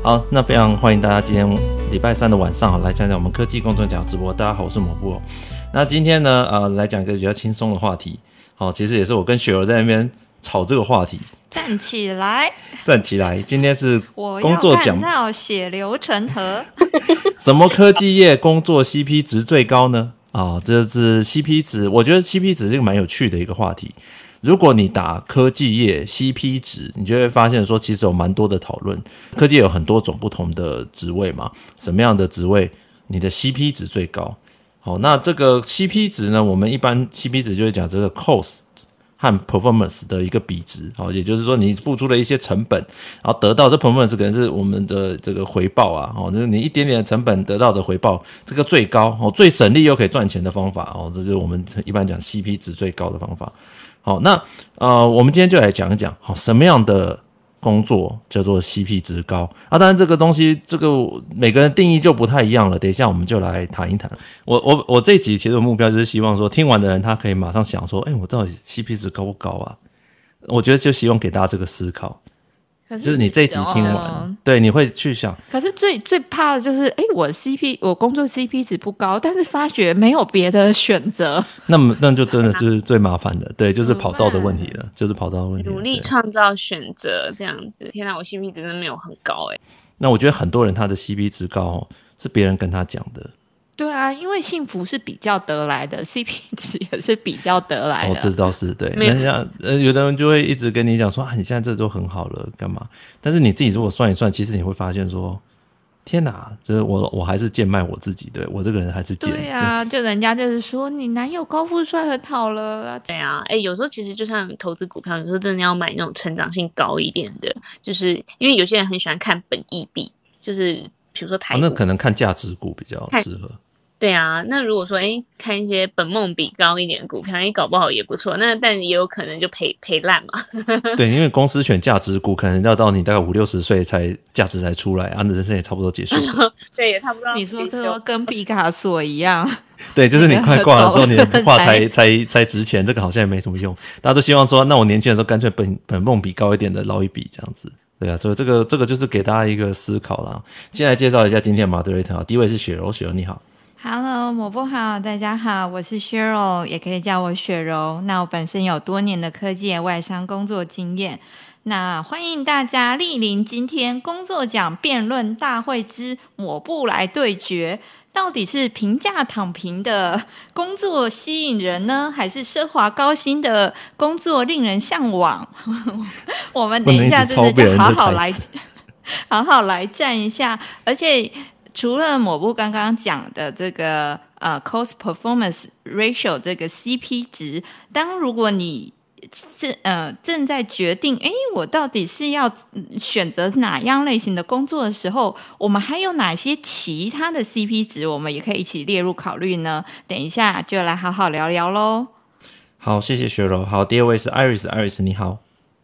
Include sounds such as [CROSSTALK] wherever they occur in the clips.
好，那非常欢迎大家今天礼拜三的晚上好来讲讲我们科技公众讲直播。大家好，我是某布。那今天呢，呃，来讲一个比较轻松的话题。好，其实也是我跟雪儿在那边吵这个话题。站起来，站起来！今天是工作讲，[LAUGHS] 到血流成河。[LAUGHS] 什么科技业工作 CP 值最高呢？啊，这是 CP 值。我觉得 CP 值是一个蛮有趣的一个话题。如果你打科技业 CP 值，你就会发现说，其实有蛮多的讨论。科技有很多种不同的职位嘛，什么样的职位你的 CP 值最高？好，那这个 CP 值呢，我们一般 CP 值就会讲这个 cost 和 performance 的一个比值。好，也就是说你付出了一些成本，然后得到这 performance 可能是我们的这个回报啊。哦，就是你一点点的成本得到的回报，这个最高哦，最省力又可以赚钱的方法哦，这就是我们一般讲 CP 值最高的方法。好，那呃，我们今天就来讲一讲，好，什么样的工作叫做 CP 值高啊？当然，这个东西，这个每个人定义就不太一样了。等一下，我们就来谈一谈。我我我这一集其实目标就是希望说，听完的人他可以马上想说，哎，我到底 CP 值高不高啊？我觉得就希望给大家这个思考。是就是你这一集听完，哦、对，你会去想。可是最最怕的就是，哎，我 CP 我工作 CP 值不高，但是发觉没有别的选择。那么那就真的是最麻烦的，对，就是跑道的问题了，就是跑道的问题。努力创造选择这样子。天哪，我 CP 值真的没有很高哎。那我觉得很多人他的 CP 值高，是别人跟他讲的。对啊，因为幸福是比较得来的，CP [LAUGHS] 值也是比较得来的。哦，这倒是对。人家呃，有的人就会一直跟你讲说啊，你现在这都很好了，干嘛？但是你自己如果算一算，其实你会发现说，天哪，就是我我还是贱卖我自己，对我这个人还是贱。对啊，就人家就是说你男友高富帅很好了。对啊，哎，有时候其实就像投资股票，有时候真的要买那种成长性高一点的，就是因为有些人很喜欢看本益比，就是比如说台那可能看价值股比较适合。对啊，那如果说哎，看一些本梦比高一点的股票，哎，搞不好也不错。那但也有可能就赔赔烂嘛。[LAUGHS] 对，因为公司选价值股，可能要到你大概五六十岁才价值才出来，啊，你人生也差不多结束了。[LAUGHS] 对，也差不多。你说这个跟毕卡索一样。[LAUGHS] 对，就是你快挂的时候，你的画才才才值钱。这个好像也没什么用。大家都希望说，那我年轻的时候干脆本本梦比高一点的捞一笔这样子。对啊，所以这个这个就是给大家一个思考啦。先来介绍一下今天的 moderator，第一位是雪柔，雪柔你好。Hello，抹布好，大家好，我是雪柔，也可以叫我雪柔。那我本身有多年的科技外商工作经验，那欢迎大家莅临今天工作奖辩论大会之抹布来对决。到底是平价躺平的工作吸引人呢，还是奢华高薪的工作令人向往？[LAUGHS] 我们等一下真的就好好来，好好来站一下，而且。除了抹布刚刚讲的这个呃 cost performance ratio 这个 CP 值，当如果你是呃正在决定，哎，我到底是要选择哪样类型的工作的时候，我们还有哪些其他的 CP 值，我们也可以一起列入考虑呢？等一下就来好好聊聊喽。好，谢谢雪柔。好，第二位是 Iris，Iris 你好。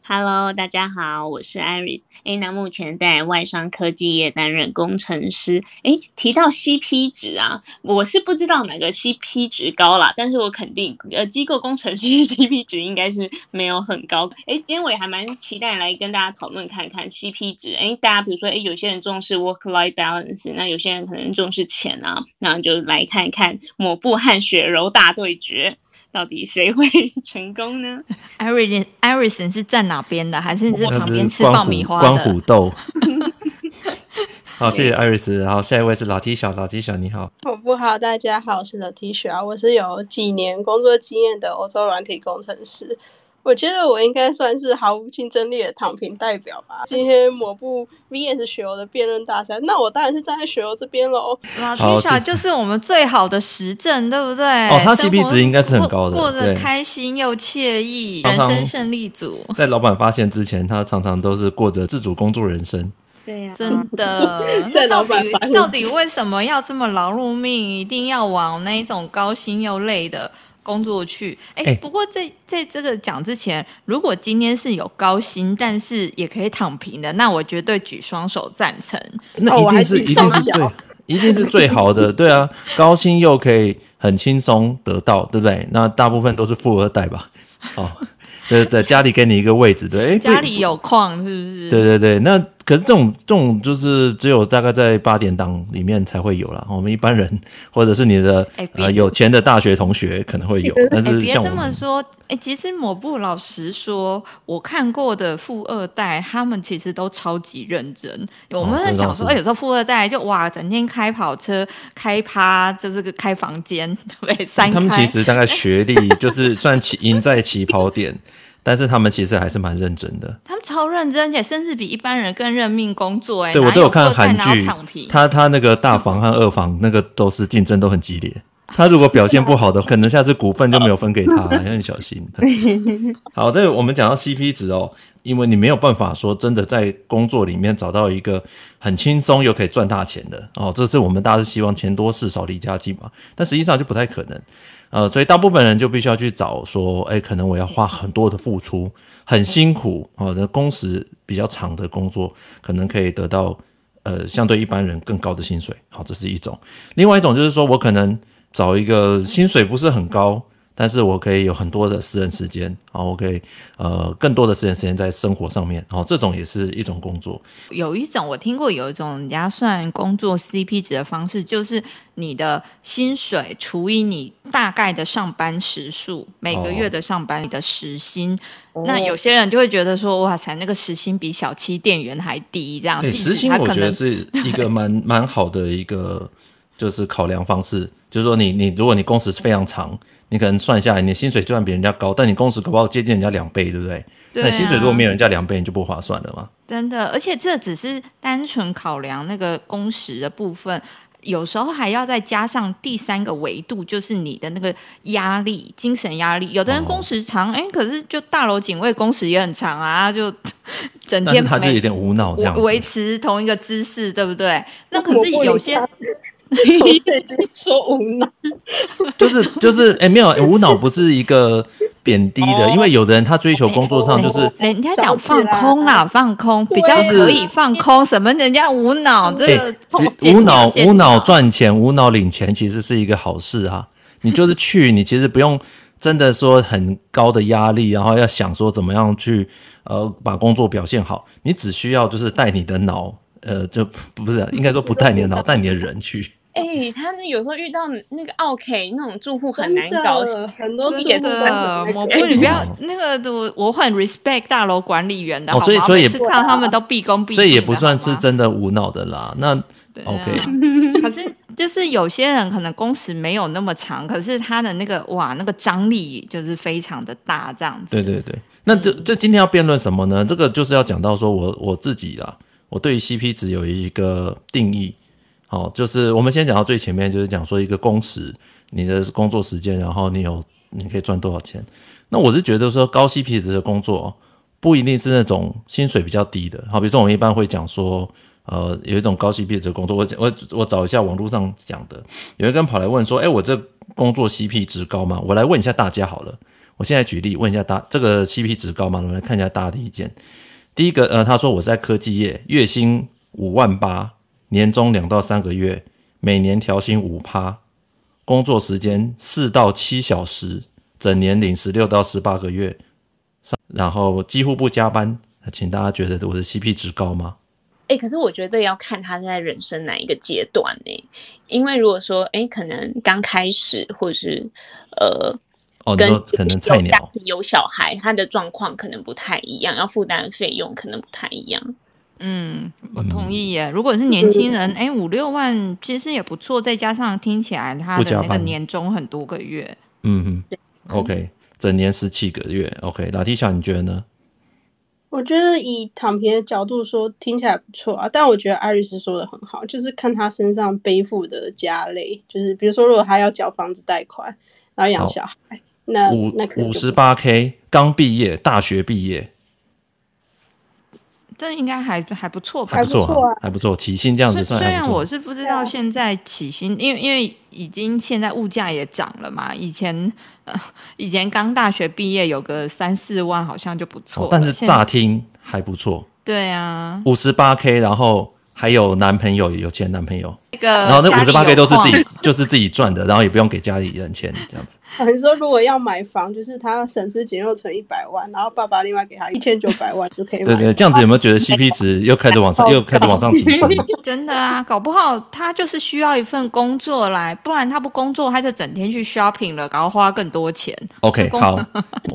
Hello，大家好，我是 Iris。诶，那目前在外商科技业担任工程师。诶，提到 CP 值啊，我是不知道哪个 CP 值高啦，但是我肯定，呃，机构工程师 CP 值应该是没有很高。诶，今天我也还蛮期待来跟大家讨论看看 CP 值。诶，大家比如说，诶，有些人重视 work-life balance，那有些人可能重视钱啊，那就来看一看抹布和雪柔大对决。到底谁会 [LAUGHS] 成功呢？[LAUGHS] Iris，Iris 是站哪边的？还是你在旁边吃爆米花的？关虎豆。[LAUGHS] 好，谢谢 Iris。好，下一位是老 T 小，老 T 小你好。我不好，大家好，我是老 T 小啊，我是有几年工作经验的欧洲软体工程师。我觉得我应该算是毫无竞争力的躺平代表吧。今天抹布 VS 雪柔的辩论大赛，那我当然是站在雪柔这边喽。老小就是我们最好的实证，对不对？哦，他 CP 值应该是很高的，过得开心又惬意，人生胜利组。[LAUGHS] 在老板发现之前，他常常都是过着自主工作人生。对呀、啊，真的。[LAUGHS] 在老板发现到底为什么要这么劳碌命，一定要往那一种高薪又累的？工作去，哎、欸，不过在在这个讲之前，如果今天是有高薪，但是也可以躺平的，那我绝对举双手赞成。那一定是一定是最一定是最好的，[LAUGHS] 对啊，高薪又可以很轻松得到，对不对？那大部分都是富二代吧？哦，对对，家里给你一个位置，对，家里有矿是不是？对对对，那可是这种这种就是只有大概在八点档里面才会有啦。我们一般人 [LAUGHS] 或者是你的、欸、呃有钱的大学同学可能会有，但是像我们、欸、别这么说，哎、欸，其实某部老实说，我看过的富二代，他们其实都超级认真。我们在想说，欸、有时候富二代就哇，整天开跑车、开趴，就是个开房间，对，三开。他们其实大概学历就是算起 [LAUGHS] 赢在起跑点。但是他们其实还是蛮认真的，他们超认真，且甚至比一般人更认命工作。哎，对我都有看韩剧，他他那个大房和二房那个都是竞争都很激烈。[LAUGHS] 他如果表现不好的，可能下次股份就没有分给他，要 [LAUGHS] 很小心。[LAUGHS] 好，这我们讲到 CP 值哦，因为你没有办法说真的在工作里面找到一个很轻松又可以赚大钱的哦，这是我们大家是希望钱多事少离家近嘛，但实际上就不太可能。呃，所以大部分人就必须要去找说，哎，可能我要花很多的付出，很辛苦哦，的工时比较长的工作，可能可以得到呃相对一般人更高的薪水。好，这是一种。另外一种就是说我可能找一个薪水不是很高。但是我可以有很多的私人时间，然后我可以呃更多的私人时间在生活上面，然后这种也是一种工作。有一种我听过，有一种人家算工作 CP 值的方式，就是你的薪水除以你大概的上班时数，每个月的上班你的时薪。哦、那有些人就会觉得说，哇塞，那个时薪比小七店员还低，这样。欸、时薪我觉得是一个蛮蛮好的一个就是考量方式，就是说你你如果你工时非常长。你可能算下来，你的薪水就算比人家高，但你工时可不好接近人家两倍，对不对？对啊。那薪水如果没有人家两倍，你就不划算了嘛。真的，而且这只是单纯考量那个工时的部分，有时候还要再加上第三个维度，就是你的那个压力、精神压力。有的人工时长，哎、哦，可是就大楼警卫工时也很长啊，就 [LAUGHS] 整天他就有点无脑这样维持同一个姿势，对不对？那可是有些。你可以直接说无脑，[LAUGHS] 就是就是哎、欸，没有无脑不是一个贬低的，因为有的人他追求工作上就是人家讲放空啦，放空比较可以放空，什么人家无脑这个无脑无脑赚钱无脑领钱其实是一个好事啊，你就是去你其实不用真的说很高的压力，然后要想说怎么样去呃把工作表现好，你只需要就是带你的脑呃就不是应该说不带你的脑。带你的人去。哎、欸，他那有时候遇到那个奥 K 那种住户很难搞，很多住户的。我不，你不要 [LAUGHS] 那个，我我很 respect 大楼管理员的，哦、所以所以也是看他们都毕恭毕敬，所以也不算是真的无脑的啦。那 OK，、啊、可是就是有些人可能工时没有那么长，可是他的那个哇，那个张力就是非常的大，这样子。对对对，那这这今天要辩论什么呢？这个就是要讲到说我我自己啦，我对于 CP 值有一个定义。哦，就是我们先讲到最前面，就是讲说一个工时，你的工作时间，然后你有你可以赚多少钱。那我是觉得说高 CP 值的工作不一定是那种薪水比较低的。好，比如说我们一般会讲说，呃，有一种高 CP 值的工作，我我我找一下网络上讲的，有一个人跑来问说，哎，我这工作 CP 值高吗？我来问一下大家好了。我现在举例问一下大，这个 CP 值高吗？我们来看一下大家的意见。第一个，呃，他说我在科技业，月薪五万八。年终两到三个月，每年调薪五趴，工作时间四到七小时，整年领十六到十八个月，然后几乎不加班，请大家觉得我的 CP 值高吗？哎、欸，可是我觉得要看他在人生哪一个阶段呢？因为如果说，哎、欸，可能刚开始，或者是呃，哦，跟可能菜鸟有小孩，他的状况可能不太一样，要负担的费用可能不太一样。嗯，我同意耶。如果是年轻人，哎、嗯，五六万其实也不错，再加上听起来他的那个年终很多个月，嗯嗯，OK，整年十七个月，OK。拉蒂莎，你觉得呢？我觉得以躺平的角度说，听起来不错啊。但我觉得艾瑞斯说的很好，就是看他身上背负的家累，就是比如说，如果他要缴房子贷款，然后养小孩，那五那五十八 K，刚毕业，大学毕业。这应该还还不错吧？还不错啊，还不错。起薪这样子算。虽然我是不知道现在起薪，因为因为已经现在物价也涨了嘛。以前呃，以前刚大学毕业有个三四万好像就不错，哦，但是乍听还不错。对啊，五十八 K，然后还有男朋友，有钱男朋友，那个，然后那五十八 K 都是自己，就是自己赚的，然后也不用给家里人钱，这样子。你说如果要买房，就是他省吃俭用存一百万，然后爸爸另外给他一千九百万就可以买。对，对对，这样子有没有觉得 CP 值又开始往上，[LAUGHS] 又开始往上提升？[LAUGHS] 真的啊，搞不好他就是需要一份工作来，不然他不工作，他就整天去 shopping 了，然后花更多钱。OK，好，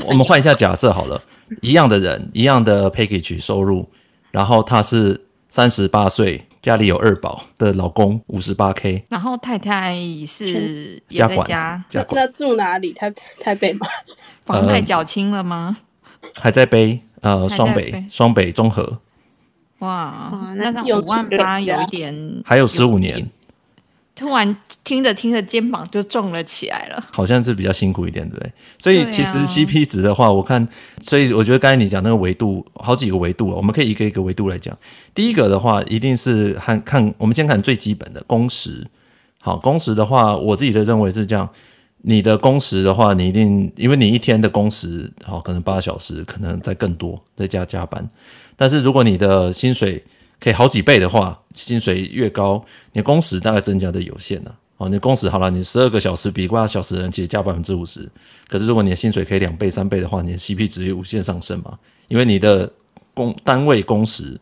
我们换一下假设好了，一样的人，一样的 package 收入，然后他是。三十八岁，家里有二宝的老公，五十八 K，然后太太是也在家，家那，那住哪里？台台北吗？[LAUGHS] 房贷缴清了吗？呃、还在背，呃，双北，双北综合。哇，那五万八有一点，还有十五年。突然听着听着，肩膀就重了起来了。好像是比较辛苦一点，对不对？所以其实 CP 值的话，我看，所以我觉得刚才你讲那个维度，好几个维度，我们可以一个一个维度来讲。第一个的话，一定是看看，我们先看最基本的工时。好，工时的话，我自己的认为是这样：你的工时的话，你一定因为你一天的工时，好，可能八小时，可能再更多，再加加班。但是如果你的薪水，可以好几倍的话，薪水越高，你工时大概增加的有限呢、啊。哦，你工时好了，你十二个小时比八小时的人其实加百分之五十。可是如果你的薪水可以两倍、三倍的话，你的 CP 值也无限上升嘛。因为你的工单位工时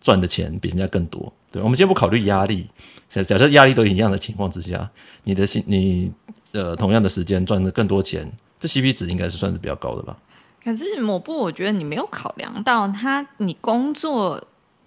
赚的钱比人家更多。对，我们先不考虑压力，假假设压力都一样的情况之下，你的薪你呃同样的时间赚的更多钱，这 CP 值应该是算是比较高的吧？可是某部我觉得你没有考量到他，你工作。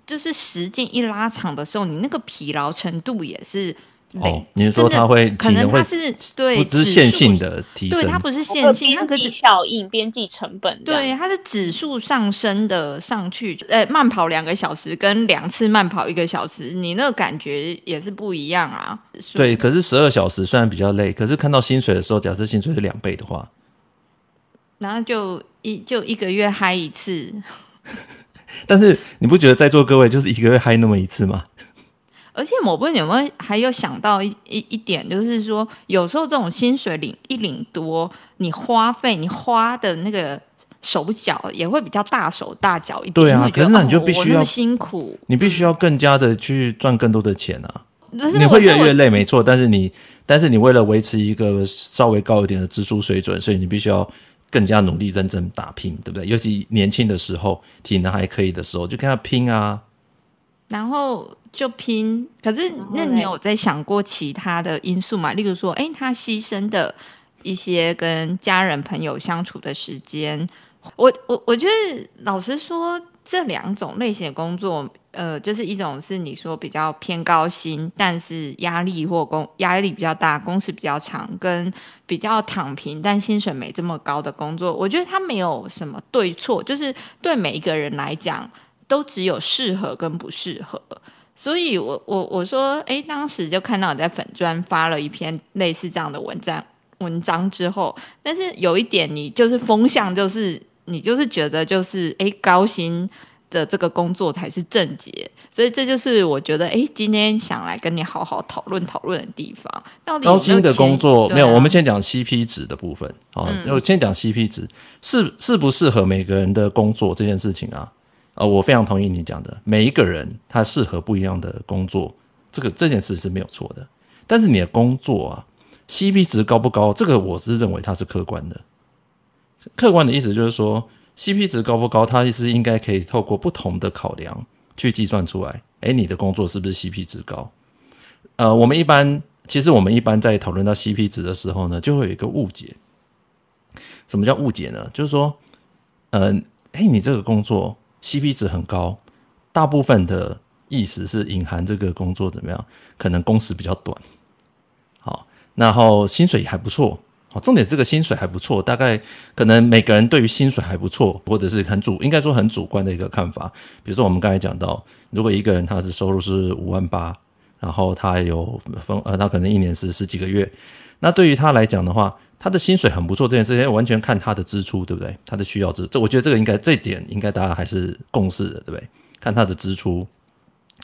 就是时间一拉长的时候，你那个疲劳程度也是哦。你是说它会可能它是对不是线性的提升？对，它不是线性，它可是效应、边际成本。对，它是指数上升的上去。呃，慢跑两个小时跟两次慢跑一个小时，你那个感觉也是不一样啊。对，可是十二小时虽然比较累，可是看到薪水的时候，假设薪水是两倍的话，然后就一就一个月嗨一次。[LAUGHS] 但是你不觉得在座各位就是一个月嗨那么一次吗？而且我不知道有没有还有想到一一一点，就是说有时候这种薪水领一领多，你花费你花的那个手脚也会比较大手大脚一点。对啊，可是那你就必须要、哦、辛苦，你必须要更加的去赚更多的钱啊！你会越来越累，没错。但是你但是你为了维持一个稍微高一点的支出水准，所以你必须要。更加努力认真打拼，对不对？尤其年轻的时候，体能还可以的时候，就跟他拼啊。然后就拼。可是，那你有在想过其他的因素吗？例如说，哎，他牺牲的一些跟家人朋友相处的时间。我我我觉得，老实说，这两种类型的工作。呃，就是一种是你说比较偏高薪，但是压力或工压力比较大，工时比较长，跟比较躺平但薪水没这么高的工作，我觉得它没有什么对错，就是对每一个人来讲，都只有适合跟不适合。所以我我我说，哎，当时就看到你在粉专发了一篇类似这样的文章文章之后，但是有一点你就是风向，就是你就是觉得就是哎高薪。的这个工作才是正解，所以这就是我觉得，哎，今天想来跟你好好讨论讨论的地方。高薪的工作、啊、没有？我们先讲 CP 值的部分。好，我、嗯、先讲 CP 值，适适不适合每个人的工作这件事情啊？呃，我非常同意你讲的，每一个人他适合不一样的工作，这个这件事是没有错的。但是你的工作啊，CP 值高不高？这个我是认为它是客观的。客观的意思就是说。CP 值高不高？它是应该可以透过不同的考量去计算出来。诶，你的工作是不是 CP 值高？呃，我们一般其实我们一般在讨论到 CP 值的时候呢，就会有一个误解。什么叫误解呢？就是说，呃，诶，你这个工作 CP 值很高，大部分的意思是隐含这个工作怎么样？可能工时比较短，好，然后薪水还不错。好，重点这个薪水还不错，大概可能每个人对于薪水还不错，或者是很主，应该说很主观的一个看法。比如说我们刚才讲到，如果一个人他是收入是五万八，然后他有分呃，他可能一年是十几个月，那对于他来讲的话，他的薪水很不错，这件事情完全看他的支出，对不对？他的需要支，这我觉得这个应该这点应该大家还是共识的，对不对？看他的支出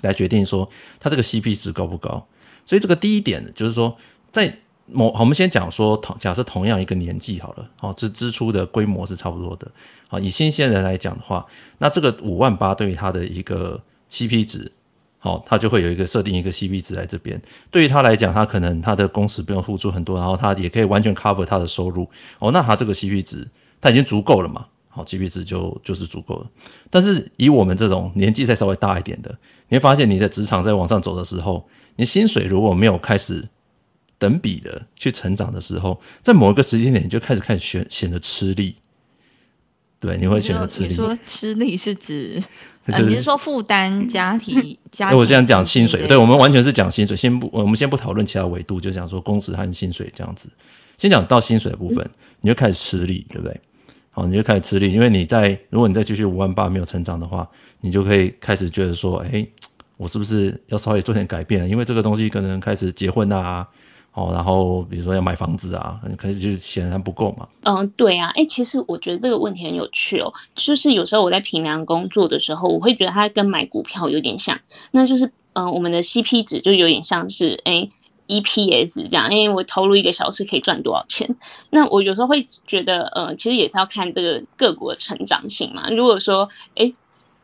来决定说他这个 CP 值高不高。所以这个第一点就是说在。某，我们先讲说同假设同样一个年纪好了，哦，这支出的规模是差不多的。好，以新鲜人来讲的话，那这个五万八对于他的一个 CP 值，好，他就会有一个设定一个 CP 值在这边。对于他来讲，他可能他的工时不用付出很多，然后他也可以完全 cover 他的收入。哦，那他这个 CP 值他已经足够了嘛？好，CP 值就就是足够了。但是以我们这种年纪再稍微大一点的，你会发现你在职场在往上走的时候，你薪水如果没有开始等比的去成长的时候，在某一个时间点你就开始开始显显得吃力。对，你会显得吃力。你说吃力是指？你是说负担家庭？[LAUGHS] 家庭我现在讲薪水，对，我们完全是讲薪水。先不，我们先不讨论其他维度，就讲说工时和薪水这样子。先讲到薪水的部分，你就开始吃力，对不对？好，你就开始吃力，因为你在如果你再继续五万八没有成长的话，你就可以开始觉得说，哎，我是不是要稍微做点改变？因为这个东西可能开始结婚啊。哦，然后比如说要买房子啊，可是就显然不够嘛。嗯，对啊，哎，其实我觉得这个问题很有趣哦。就是有时候我在平凉工作的时候，我会觉得它跟买股票有点像，那就是嗯，我们的 CP 值就有点像是哎 EPS 这样，因为我投入一个小时可以赚多少钱。那我有时候会觉得，呃，其实也是要看这个个股的成长性嘛。如果说哎。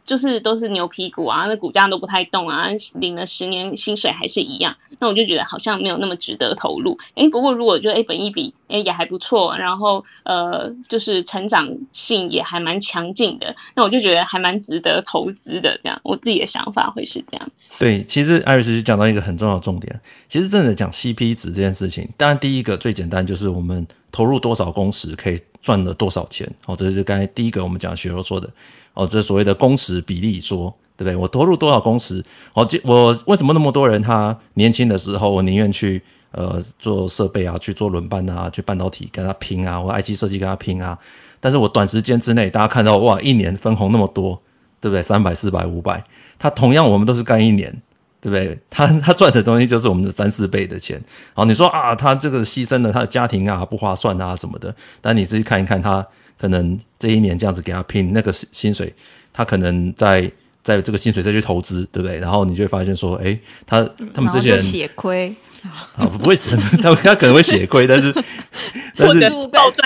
就是都是牛皮股啊，那股价都不太动啊，领了十年薪水还是一样，那我就觉得好像没有那么值得投入。诶，不过如果觉得诶本一比诶也还不错，然后呃就是成长性也还蛮强劲的，那我就觉得还蛮值得投资的。这样，我自己的想法会是这样。对，其实艾瑞斯就讲到一个很重要的重点，其实真的讲 CP 值这件事情，当然第一个最简单就是我们投入多少工时可以赚了多少钱。哦，这是刚才第一个我们讲雪柔说的。哦，这所谓的工时比例说，对不对？我投入多少工时？哦，我为什么那么多人他年轻的时候，我宁愿去呃做设备啊，去做轮班啊，去半导体跟他拼啊，或 IC 设计跟他拼啊。但是我短时间之内，大家看到哇，一年分红那么多，对不对？三百、四百、五百，他同样我们都是干一年，对不对？[LAUGHS] 他他赚的东西就是我们的三四倍的钱。好，你说啊，他这个牺牲了他的家庭啊，不划算啊什么的。但你自己看一看他。可能这一年这样子给他拼那个薪水，他可能在在这个薪水再去投资，对不对？然后你就会发现说，哎，他他们这些人血亏 [LAUGHS] 啊，不会，他他可能会血亏，但是 [LAUGHS] 但是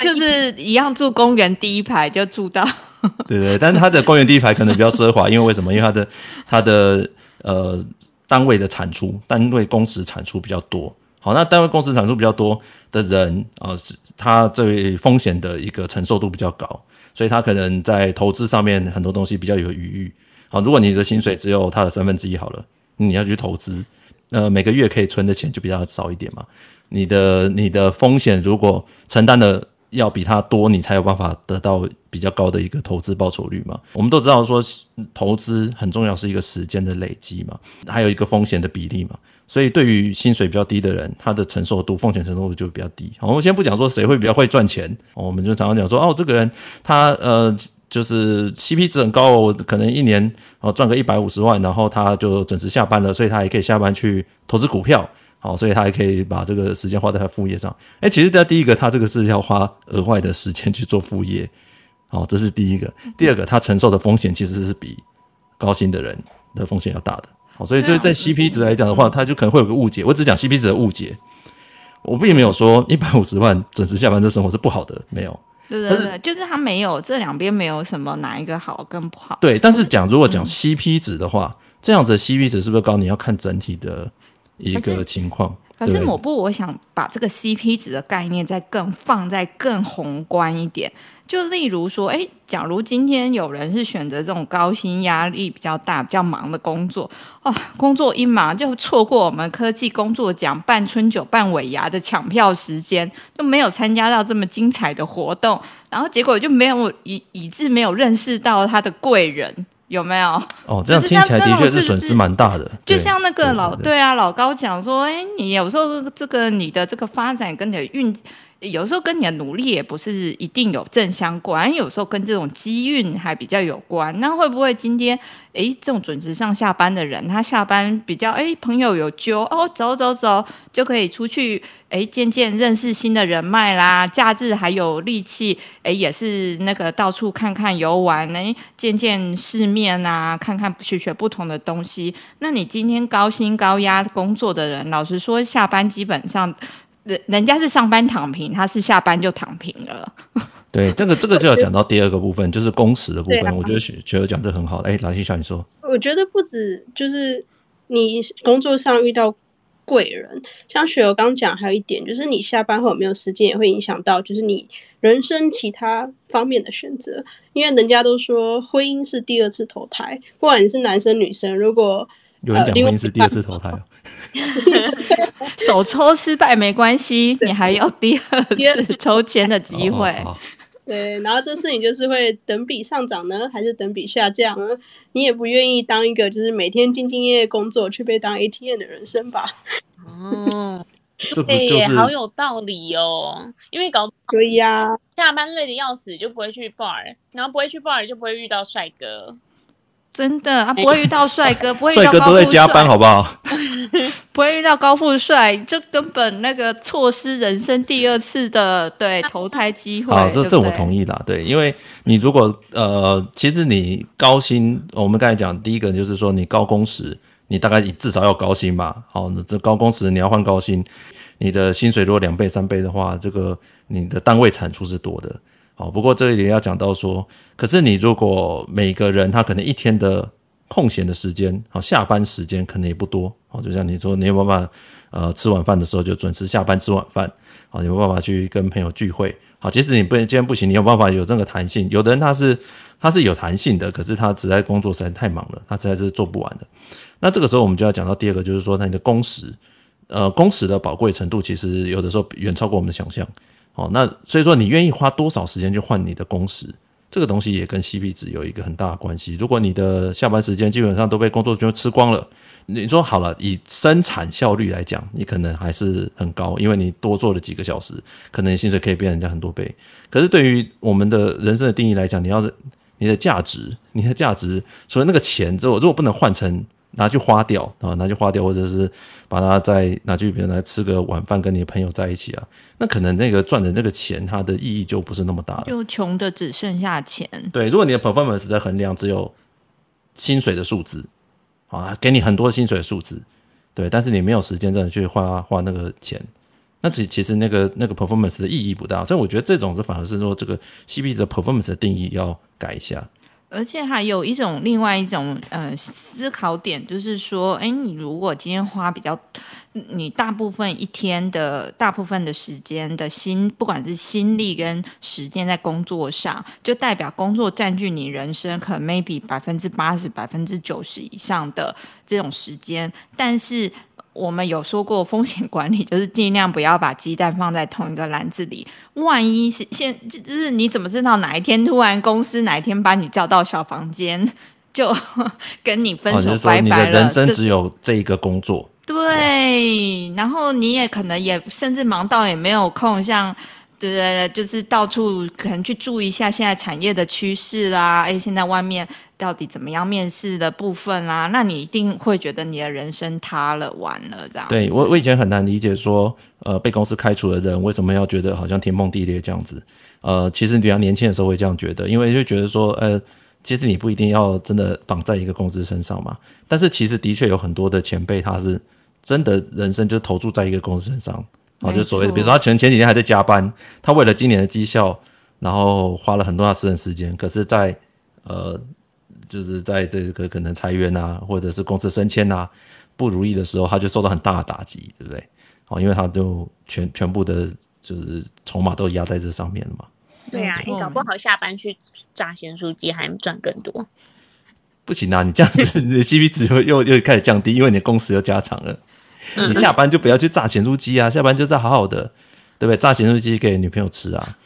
就是一样住公园第一排就住到，[LAUGHS] 对对，但是他的公园第一排可能比较奢华，因为为什么？因为他的他的呃单位的产出，单位工时产出比较多。好，那单位工时产出比较多的人啊，是、他对风险的一个承受度比较高，所以他可能在投资上面很多东西比较有余裕。好，如果你的薪水只有他的三分之一好了，你要去投资，呃，每个月可以存的钱就比较少一点嘛。你的你的风险如果承担的要比他多，你才有办法得到比较高的一个投资报酬率嘛。我们都知道说投资很重要是一个时间的累积嘛，还有一个风险的比例嘛。所以，对于薪水比较低的人，他的承受度、风险承受度就比较低。我们先不讲说谁会比较会赚钱，我们就常常讲说，哦，这个人他呃，就是 CP 值很高哦，可能一年哦赚个一百五十万，然后他就准时下班了，所以他也可以下班去投资股票。好，所以他还可以把这个时间花在他副业上。哎，其实他第一个，他这个是要花额外的时间去做副业。好，这是第一个。第二个，他承受的风险其实是比高薪的人的风险要大的。好，所以就在 CP 值来讲的话，他就可能会有个误解。我只讲 CP 值的误解，我并没有说一百五十万准时下班这生活是不好的，没有。对对对，就是他没有这两边没有什么哪一个好跟不好。对，但是讲如果讲 CP 值的话，嗯、这样子的 CP 值是不是高？你要看整体的一个情况。可是某部我想把这个 CP 值的概念再更放在更宏观一点。就例如说，哎，假如今天有人是选择这种高薪、压力比较大、比较忙的工作，哦，工作一忙就错过我们科技工作奖办春酒、办尾牙的抢票时间，就没有参加到这么精彩的活动，然后结果就没有以以致没有认识到他的贵人，有没有？哦，这样听起来的确是损失蛮大的。就像那个老对，啊，老高讲说，哎，你有时候这个你的这个发展跟你的运。有时候跟你的努力也不是一定有正相关，有时候跟这种机运还比较有关。那会不会今天，诶，这种准时上下班的人，他下班比较，诶，朋友有揪哦，走走走就可以出去，诶，见见认识新的人脉啦。假日还有力气，诶，也是那个到处看看游玩，诶，见见世面啊，看看学学不同的东西。那你今天高薪高压工作的人，老实说，下班基本上。人人家是上班躺平，他是下班就躺平了。对，这个这个就要讲到第二个部分，就是工时的部分。我觉得学学友讲这很好。哎，兰心小你说，我觉得不止就是你工作上遇到贵人，像雪儿刚讲，还有一点就是你下班后有没有时间，也会影响到就是你人生其他方面的选择。因为人家都说婚姻是第二次投胎，不管你是男生女生，如果有人讲婚姻是第二次投胎，[LAUGHS] 首抽失败没关系，你还有第二次抽签的机会。对，然后这次你就是会等比上涨呢，还是等比下降呢？你也不愿意当一个就是每天兢兢业业工作，却被当 ATM 的人生吧？哦，这不就是好有道理哦。因为搞对呀，下班累的要死，就不会去 bar，然后不会去 bar，就不会遇到帅哥。真的啊，不会遇到帅哥，[LAUGHS] 不会遇到帅哥都在加班，好不好？[LAUGHS] 不会遇到高富帅，就根本那个错失人生第二次的对投胎机会。啊，这这我同意啦，对，因为你如果呃，其实你高薪，我们刚才讲第一个就是说你高工时，你大概至少要高薪吧。好，那这高工时你要换高薪，你的薪水如果两倍三倍的话，这个你的单位产出是多的。好，不过这一点要讲到说，可是你如果每个人他可能一天的空闲的时间，好，下班时间可能也不多，好，就像你说，你有办法，呃，吃晚饭的时候就准时下班吃晚饭，好，有没有办法去跟朋友聚会，好，即使你不今天不行，你有办法有这个弹性，有的人他是他是有弹性的，可是他实在工作实在太忙了，他实在是做不完的。那这个时候我们就要讲到第二个，就是说，那你的工时，呃，工时的宝贵程度，其实有的时候远超过我们的想象。哦，那所以说你愿意花多少时间去换你的工时，这个东西也跟 CP 值有一个很大的关系。如果你的下班时间基本上都被工作就吃光了，你说好了，以生产效率来讲，你可能还是很高，因为你多做了几个小时，可能薪水可以变人家很多倍。可是对于我们的人生的定义来讲，你要你的价值，你的价值，除了那个钱之后，如果不能换成。拿去花掉啊，拿去花掉，或者是把它再拿去别人来吃个晚饭，跟你的朋友在一起啊，那可能那个赚的这个钱，它的意义就不是那么大了。就穷的只剩下钱。对，如果你的 performance 在衡量只有薪水的数字啊，给你很多薪水的数字，对，但是你没有时间真的去花花那个钱，那其其实那个那个 performance 的意义不大。所以我觉得这种是反而是说，这个 CP 值的 performance 的定义要改一下。而且还有一种另外一种呃思考点，就是说，哎，你如果今天花比较，你大部分一天的大部分的时间的心，不管是心力跟时间在工作上，就代表工作占据你人生可能 maybe 百分之八十、百分之九十以上的这种时间，但是。我们有说过风险管理，就是尽量不要把鸡蛋放在同一个篮子里。万一是现，就是你怎么知道哪一天突然公司哪一天把你叫到小房间，就跟你分手拜拜了？你的人生只有这一个工作。对，然后你也可能也甚至忙到也没有空像。对对对，就是到处可能去注意一下现在产业的趋势啦，哎，现在外面到底怎么样面试的部分啦，那你一定会觉得你的人生塌了，完了这样。对，我我以前很难理解说，呃，被公司开除的人为什么要觉得好像天崩地裂这样子？呃，其实你比较年轻的时候会这样觉得，因为就觉得说，呃，其实你不一定要真的绑在一个公司身上嘛。但是其实的确有很多的前辈，他是真的人生就投注在一个公司身上。哦，就所谓的，比如说他前前几天还在加班，他为了今年的绩效，然后花了很多他私人时间，可是在，在呃，就是在这个可能裁员啊，或者是公司升迁啊不如意的时候，他就受到很大的打击，对不对？哦，因为他就全全部的，就是筹码都压在这上面了嘛。对啊，你搞不好下班去炸咸酥鸡还赚更多。不行啊，你这样子，你的 CP 值又又又开始降低，因为你的工时又加长了。你下班就不要去炸咸酥鸡啊，[LAUGHS] 下班就在好好的，对不对？炸咸酥鸡给女朋友吃啊。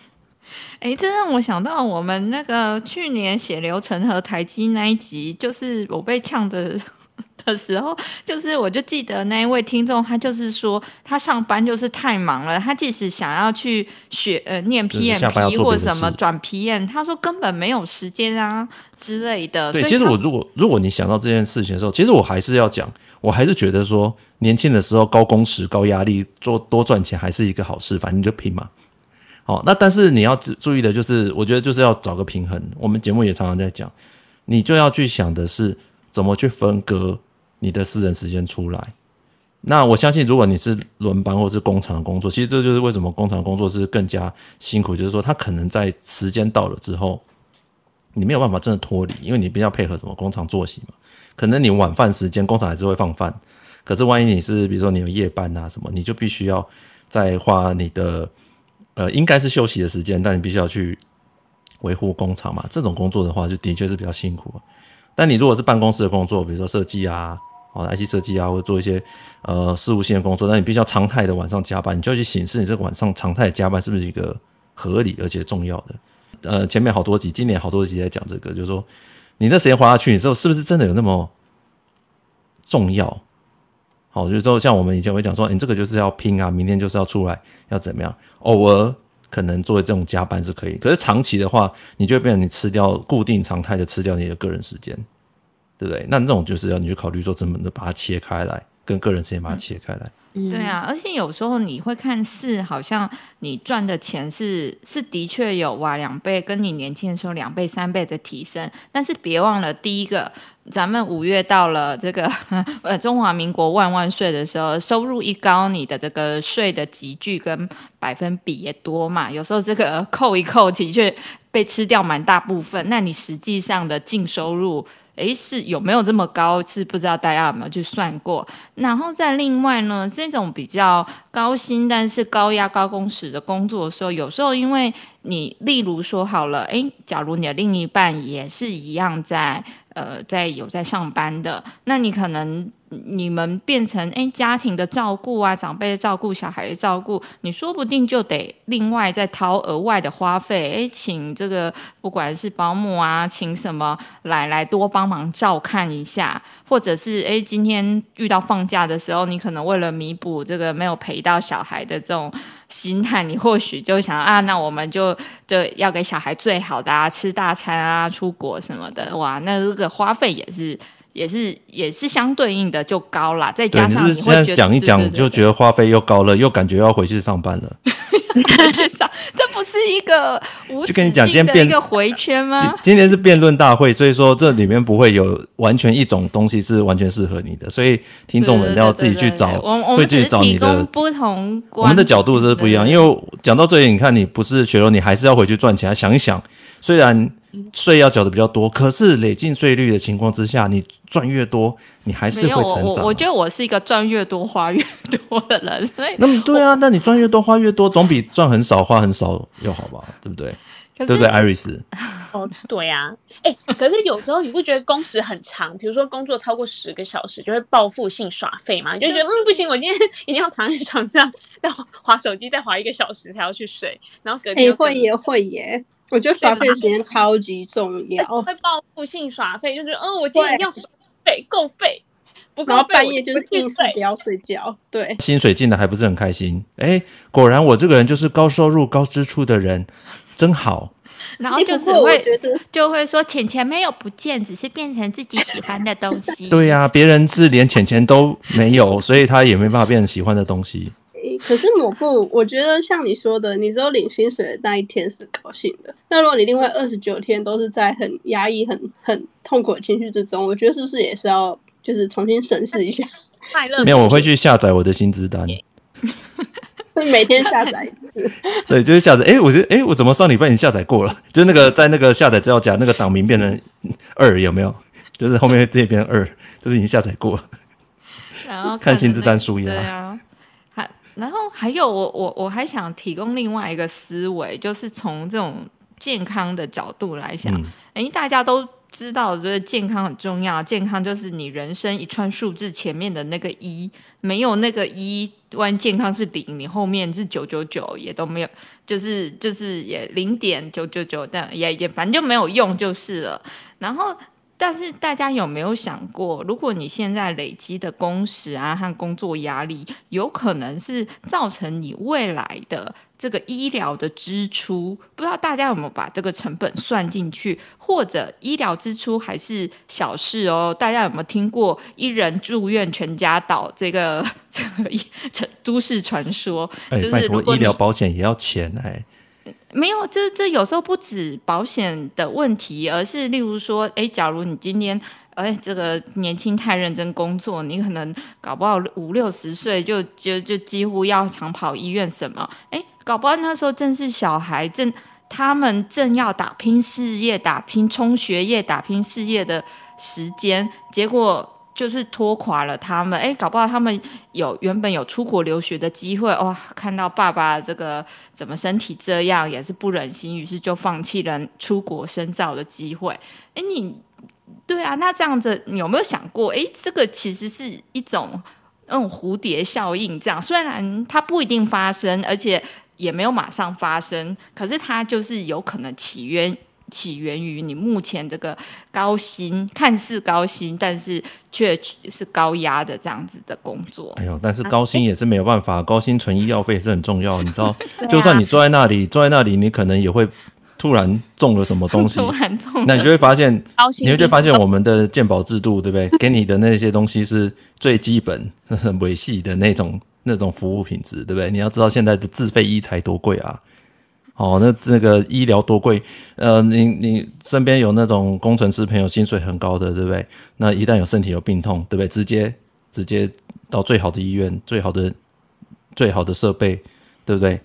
哎，这让我想到我们那个去年血流成河台积那一集，就是我被呛的 [LAUGHS] 的时候，就是我就记得那一位听众，他就是说他上班就是太忙了，他即使想要去学呃念 PMP 或什么转 PM，他说根本没有时间啊之类的。对，其实我如果如果你想到这件事情的时候，其实我还是要讲。我还是觉得说，年轻的时候高工时、高压力，做多赚钱还是一个好事，反正就拼嘛。好，那但是你要注意的就是，我觉得就是要找个平衡。我们节目也常常在讲，你就要去想的是怎么去分割你的私人时间出来。那我相信，如果你是轮班或是工厂的工作，其实这就是为什么工厂工作是更加辛苦，就是说他可能在时间到了之后，你没有办法真的脱离，因为你比较配合什么工厂作息嘛。可能你晚饭时间工厂还是会放饭，可是万一你是比如说你有夜班啊什么，你就必须要再花你的呃应该是休息的时间，但你必须要去维护工厂嘛。这种工作的话，就的确是比较辛苦。但你如果是办公室的工作，比如说设计啊，哦，IC 设计啊，或者做一些呃事务性的工作，那你必须要常态的晚上加班，你就要去审视你这个晚上常态的加班是不是一个合理而且重要的。呃，前面好多集，今年好多集在讲这个，就是说你那时间花下去，你之后是不是真的有那么重要？好，就是说像我们以前会讲说，你这个就是要拼啊，明天就是要出来，要怎么样？偶尔可能做这种加班是可以，可是长期的话，你就会变成你吃掉固定常态的吃掉你的个人时间，对不对？那那种就是要你去考虑说，怎么的把它切开来，跟个人时间把它切开来。对啊，而且有时候你会看似好像你赚的钱是是的确有哇两倍，跟你年轻的时候两倍三倍的提升，但是别忘了第一个，咱们五月到了这个 [LAUGHS] 呃中华民国万万岁的时候，收入一高，你的这个税的集聚跟百分比也多嘛，有时候这个扣一扣，的确被吃掉蛮大部分，那你实际上的净收入。诶，是有没有这么高？是不知道大家有没有去算过。然后再另外呢，这种比较高薪但是高压高工时的工作的时候，有时候因为你，例如说好了，诶，假如你的另一半也是一样在。呃，在有在上班的，那你可能你们变成诶家庭的照顾啊，长辈的照顾，小孩的照顾，你说不定就得另外再掏额外的花费，诶，请这个不管是保姆啊，请什么来来多帮忙照看一下，或者是诶今天遇到放假的时候，你可能为了弥补这个没有陪到小孩的这种。心态，你或许就想啊，那我们就就要给小孩最好的啊，吃大餐啊，出国什么的，哇，那这个花费也是也是也是相对应的就高啦，再加上你会觉得讲一讲就觉得花费又高了，又感觉要回去上班了。[LAUGHS] 这不是一个无止境的一个回圈吗？今，今天是辩论大会，所以说这里面不会有完全一种东西是完全适合你的，所以听众们要自己去找，会去找你的不同。我们的角度是不一样，因为讲到这里，你看你不是学了，你还是要回去赚钱，想一想，虽然。税要缴的比较多，可是累进税率的情况之下，你赚越多，你还是会成长。我我觉得我是一个赚越多花越多的人，所 [LAUGHS] 以那么对啊，那你赚越多花越多，总比赚很少花很少要好吧？对不对？对不对，艾瑞斯？哦，对啊，哎、欸，可是有时候你不觉得工时很长？比如说工作超过十个小时，就会报复性耍废嘛？你就觉得嗯不行，我今天 [LAUGHS] 一定要躺在床上再划手机，再划一个小时才要去睡，然后隔天、欸、会也会耶。我觉得耍费时间超级重要，会报复性耍费，就觉得嗯，我今天一定要耍费够费，不够废，然后半夜就是硬是不要睡觉。对，薪水进的还不是很开心。哎，果然我这个人就是高收入高支出的人，真好。[LAUGHS] 然后就是会就会说钱钱没有不见，只是变成自己喜欢的东西。[LAUGHS] 对呀、啊，别人是连钱钱都没有，所以他也没办法变成喜欢的东西。可是抹布，我觉得像你说的，你只有领薪水的那一天是高兴的。那如果你另外二十九天都是在很压抑、很很痛苦的情绪之中，我觉得是不是也是要就是重新审视一下？[LAUGHS] 快乐没有，我会去下载我的薪资单，[LAUGHS] 是每天下载一次。对，就是下载。哎、欸，我觉得，哎、欸，我怎么上礼拜已经下载过了？就是那个在那个下载资料夹那个档名变成二，有没有？就是后面这边二，就是已经下载过了。然后看薪资单输赢啊。然后还有我我我还想提供另外一个思维，就是从这种健康的角度来想，哎、嗯，大家都知道，就是健康很重要，健康就是你人生一串数字前面的那个一，没有那个一，万一健康是零，你后面是九九九也都没有，就是就是也零点九九九，但也也反正就没有用就是了。然后。但是大家有没有想过，如果你现在累积的工时啊和工作压力，有可能是造成你未来的这个医疗的支出？不知道大家有没有把这个成本算进去？或者医疗支出还是小事哦？大家有没有听过一人住院全家倒这个 [LAUGHS] 这个城都市传说？哎，拜托，医疗保险也要钱哎。没有，这这有时候不止保险的问题，而是例如说，哎，假如你今天，哎，这个年轻太认真工作，你可能搞不好五六十岁就就就几乎要常跑医院什么，哎，搞不好那时候正是小孩正他们正要打拼事业、打拼冲学业、打拼事业的时间，结果。就是拖垮了他们，哎，搞不好他们有原本有出国留学的机会，哇，看到爸爸这个怎么身体这样，也是不忍心，于是就放弃了出国深造的机会。哎，你对啊，那这样子你有没有想过，哎，这个其实是一种那种蝴蝶效应，这样虽然它不一定发生，而且也没有马上发生，可是它就是有可能起源。起源于你目前这个高薪，看似高薪，但是却是高压的这样子的工作。哎呦，但是高薪也是没有办法，啊、高薪存医药费是很重要，你知道？就算你坐在那里，坐在那里，你可能也会突然中了什么东西，[LAUGHS] 突然中，那你就会发现，你会发现我们的鉴保制度，对不对？给你的那些东西是最基本、[LAUGHS] 维系的那种那种服务品质，对不对？你要知道现在的自费医才多贵啊！哦，那这个医疗多贵？呃，你你身边有那种工程师朋友，薪水很高的，对不对？那一旦有身体有病痛，对不对？直接直接到最好的医院，最好的最好的设备，对不对？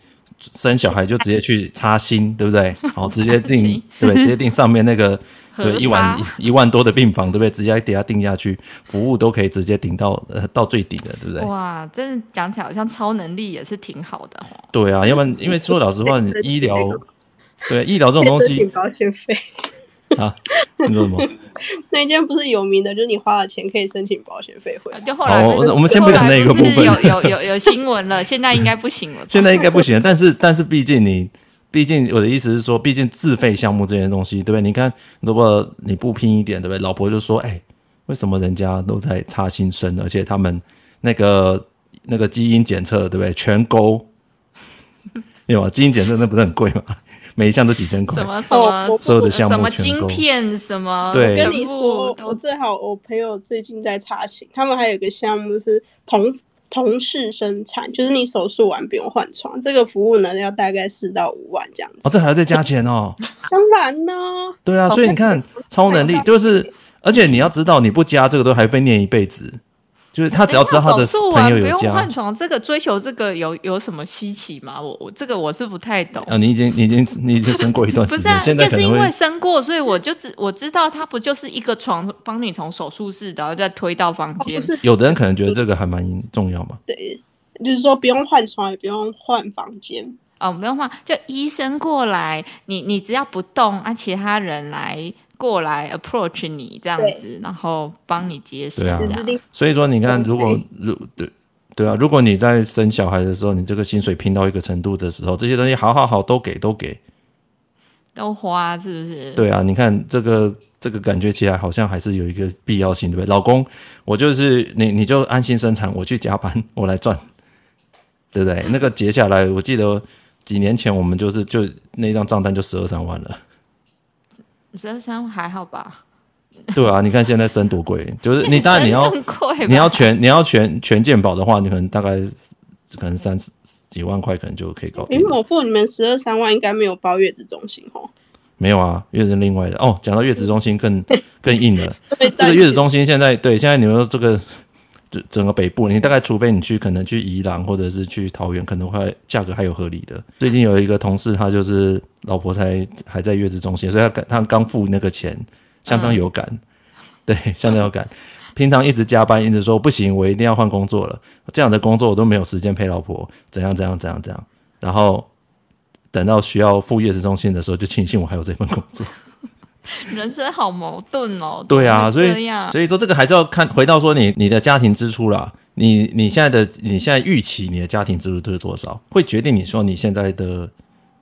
生小孩就直接去插心，对不对？好，直接定，[LAUGHS] 对不对？直接定上面那个。对，一万一,一万多的病房，对不对？直接给他定下去，服务都可以直接顶到呃到最顶的，对不对？哇，真的讲起来好像超能力也是挺好的。对啊，要不然因为说老实话，你医疗对医疗这种东西，保险费啊？你说什么？[LAUGHS] 那一间不是有名的，就是你花了钱可以申请保险费回来。就后来、哦，我们先不讲那个部分，有有有有新闻了，现在应该不行了。[LAUGHS] 现在应该不行了，但是但是毕竟你。毕竟我的意思是说，毕竟自费项目这些东西，对不对？你看，如果你不拼一点，对不对？老婆就说：“哎，为什么人家都在插新生，而且他们那个那个基因检测，对不对？全勾，有吗？基因检测那不是很贵吗？[LAUGHS] 每一项都几千块，什么什么所有的项目，什么晶片，什么对。我跟你说，我最好我朋友最近在插型，他们还有一个项目是同。同事生产，就是你手术完不用换床，这个服务呢要大概四到五万这样子。哦，这还要再加钱哦。[LAUGHS] 当然呢。对啊，所以你看，超能力就是，而且你要知道，你不加这个都还被念一辈子。就是他只要知道他的朋友有加，不用换床，这个追求这个有有什么稀奇吗？我我这个我是不太懂。啊，你已经你已经你已经生过一段时间，不是、啊、现在就是因为生过，所以我就知我知道他不就是一个床帮你从手术室然后再推到房间。哦、有的人可能觉得这个还蛮重要嘛。对，就是说不用换床，也不用换房间。哦，不用换，就医生过来，你你只要不动，啊，其他人来。过来 approach 你这样子，然后帮你接生。对啊，所以说你看，如果如对对啊，如果你在生小孩的时候，你这个薪水拼到一个程度的时候，这些东西好好好都给都给，都花是不是？对啊，你看这个这个感觉起来好像还是有一个必要性，对不对？老公，我就是你，你就安心生产，我去加班，我来赚，对不对？那个结下来，我记得几年前我们就是就那张账单就十二三万了。十二三还好吧？对啊，你看现在生多贵，[LAUGHS] 就是你当然你要你要全你要全全健保的话，你可能大概可能三十几万块可能就可以搞定。因为我付你们十二三万，应该没有包月子中心哦。没有啊，月子另外的哦。讲到月子中心更 [LAUGHS] 更硬了，这个月子中心现在对现在你们说这个。整个北部，你大概除非你去，可能去宜兰或者是去桃园，可能会价格还有合理的。最近有一个同事，他就是老婆才还在月子中心，所以他他刚付那个钱，相当有感，嗯、对，相当有感。平常一直加班，一直说不行，我一定要换工作了。这样的工作我都没有时间陪老婆，怎样怎样怎样怎样。然后等到需要付月子中心的时候，就庆幸我还有这份工作。[LAUGHS] [LAUGHS] 人生好矛盾哦。对啊，所以所以说这个还是要看回到说你你的家庭支出啦，你你现在的你现在预期你的家庭支出都是多少，会决定你说你现在的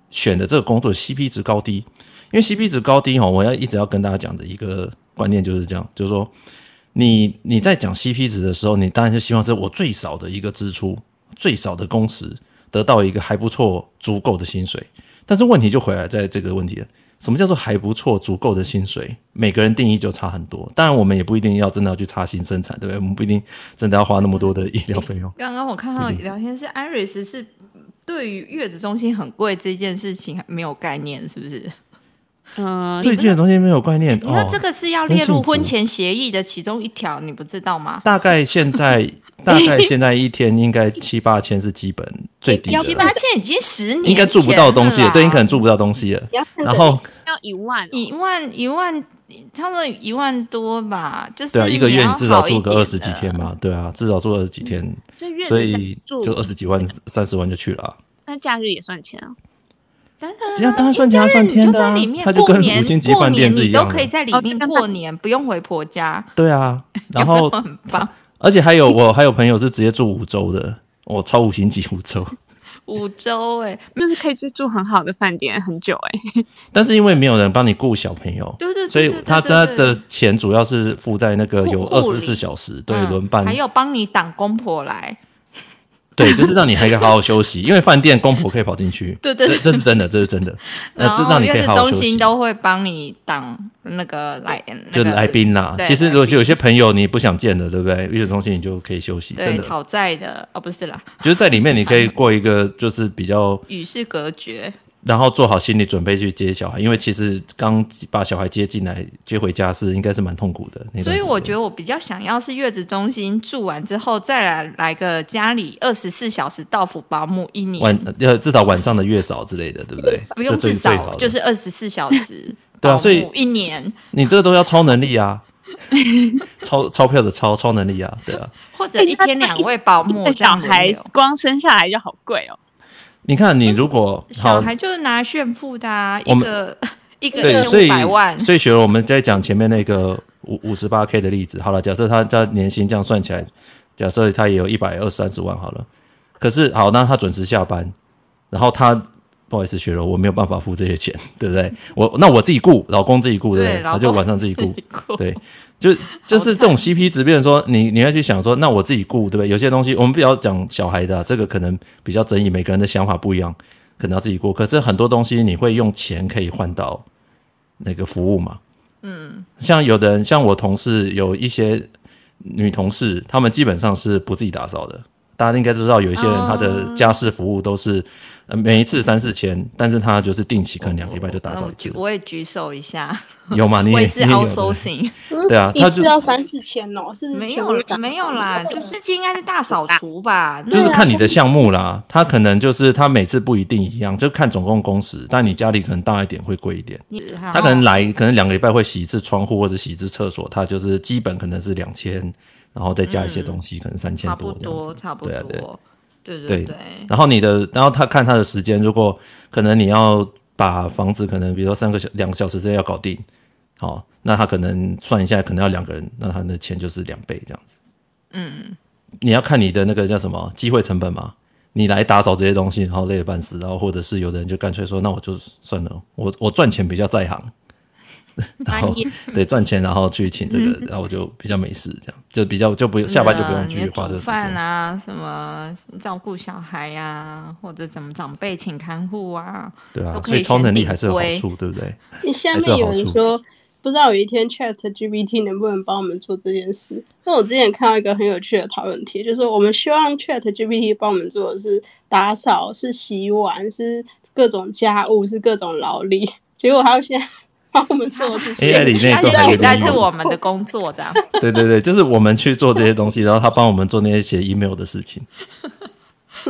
选的这个工作 CP 值高低。因为 CP 值高低哈，我要一直要跟大家讲的一个观念就是这样，就是说你你在讲 CP 值的时候，你当然是希望是我最少的一个支出，最少的工时得到一个还不错足够的薪水。但是问题就回来在这个问题了。什么叫做还不错、足够的薪水？每个人定义就差很多。当然，我们也不一定要真的要去插新生产，对不对？我们不一定真的要花那么多的医疗费用。刚刚我看到聊天是 Iris 是对于月子中心很贵这件事情没有概念，是不是？[LAUGHS] 嗯，对月子中心没有概念。你说这个是要列入婚前协议的其中一条，你不知道吗？大概现在大概现在一天应该七八千是基本 [LAUGHS] 最低的七八千已经十年，应该住不到东西了，对，你可能住不到东西了。然后要一万，一万一万，差不多一万多吧，就是对啊，一个月你至少住个二十几天嘛，对啊，至少住二十几天，所以就二十几万、三十万就去了。那假日也算钱啊？当然，这样当然算钱，算天的啊。他就跟五星级饭店是一样，你都可以在里面过年，不用回婆家。对啊，然后 [LAUGHS] 很棒。而且还有我还有朋友是直接住五洲的，我超五星级五洲。五洲哎，就是可以去住很好的饭店很久哎。[LAUGHS] 但是因为没有人帮你顾小朋友，对对，所以他他的钱主要是付在那个有二十四小时对轮班，还有帮你挡公婆来。[LAUGHS] 对，就是让你还可以好好休息，因为饭店公婆可以跑进去。[LAUGHS] 对对，这是真的，这是真的。[LAUGHS] 那就让你可以好好休息。中心都会帮你挡那个来，就来宾啦。其实如果有些朋友你不想见的，对不对？月子中心你就可以休息。真的。讨债的哦，不是啦，就是在里面你可以过一个就是比较与世隔绝。然后做好心理准备去接小孩，因为其实刚把小孩接进来接回家是应该是蛮痛苦的。所以我觉得我比较想要是月子中心住完之后再来来个家里二十四小时到府保姆一年，晚要至少晚上的月嫂之类的，对不对？不用至少就是二十四小时。[LAUGHS] 对啊，所以一年你这个都要超能力啊，[LAUGHS] 钞钞票的超超能力啊，对啊。或者一天两位保姆，[LAUGHS] 小孩光生下来就好贵哦。你看，你如果小孩就是拿炫富的，啊，[LAUGHS] 一个一个一千五百万，所以学了我们在讲前面那个五五十八 K 的例子，好了，假设他他年薪这样算起来，假设他也有一百二三十万好了，可是好，那他准时下班，然后他不好意思，学了我没有办法付这些钱，[LAUGHS] 对不对？我那我自己雇，老公自己雇，对不对？他就晚上自己雇，对。就就是这种 CP 值，变成说你你要去想说，那我自己雇对不对？有些东西我们不要讲小孩的、啊，这个可能比较争议，每个人的想法不一样，可能要自己顾。可是很多东西你会用钱可以换到那个服务嘛？嗯，像有的人，像我同事有一些女同事，她们基本上是不自己打扫的。大家应该知道，有一些人他的家事服务都是，呃，每一次三四千，但是他就是定期，可能两个礼拜就打扫一次。我也举手一下，有吗？你也是 outsourcing？对啊，一次要三四千哦，是没有没有啦，就是这应该是大扫除吧？就是看你的项目啦，他可能就是他每次不一定一样，就看总共工时，但你家里可能大一点会贵一点。他可能来，可能两个礼拜会洗一次窗户或者洗一次厕所，他就是基本可能是两千。然后再加一些东西，嗯、可能三千多这样子，差不多，差不多，对啊，对，对。然后你的，然后他看他的时间，如果可能你要把房子可能比如说三个小两个小时之内要搞定，好，那他可能算一下，可能要两个人，那他的钱就是两倍这样子。嗯，你要看你的那个叫什么机会成本嘛？你来打扫这些东西，然后累得半死，然后或者是有的人就干脆说，那我就算了，我我赚钱比较在行。[LAUGHS] 然后对赚钱，然后去请这个，然后我就比较没事，这样就比较就不用下班就不用去花这个时间啊，什么照顾小孩呀、啊，或者怎么长辈请看护啊，对啊，所以超能力还是有好处，对不对？你下面有人说，不知道有一天 Chat GPT 能不能帮我们做这件事？那我之前看到一个很有趣的讨论题，就是我们希望 Chat GPT 帮我们做的是打扫、是洗碗、是各种家务、是各种劳力，结果他现在。帮我们做事情，[LAUGHS] AI 里面都还有但是我们的工作的。[LAUGHS] 对对对，就是我们去做这些东西，然后他帮我们做那些写 email 的事情。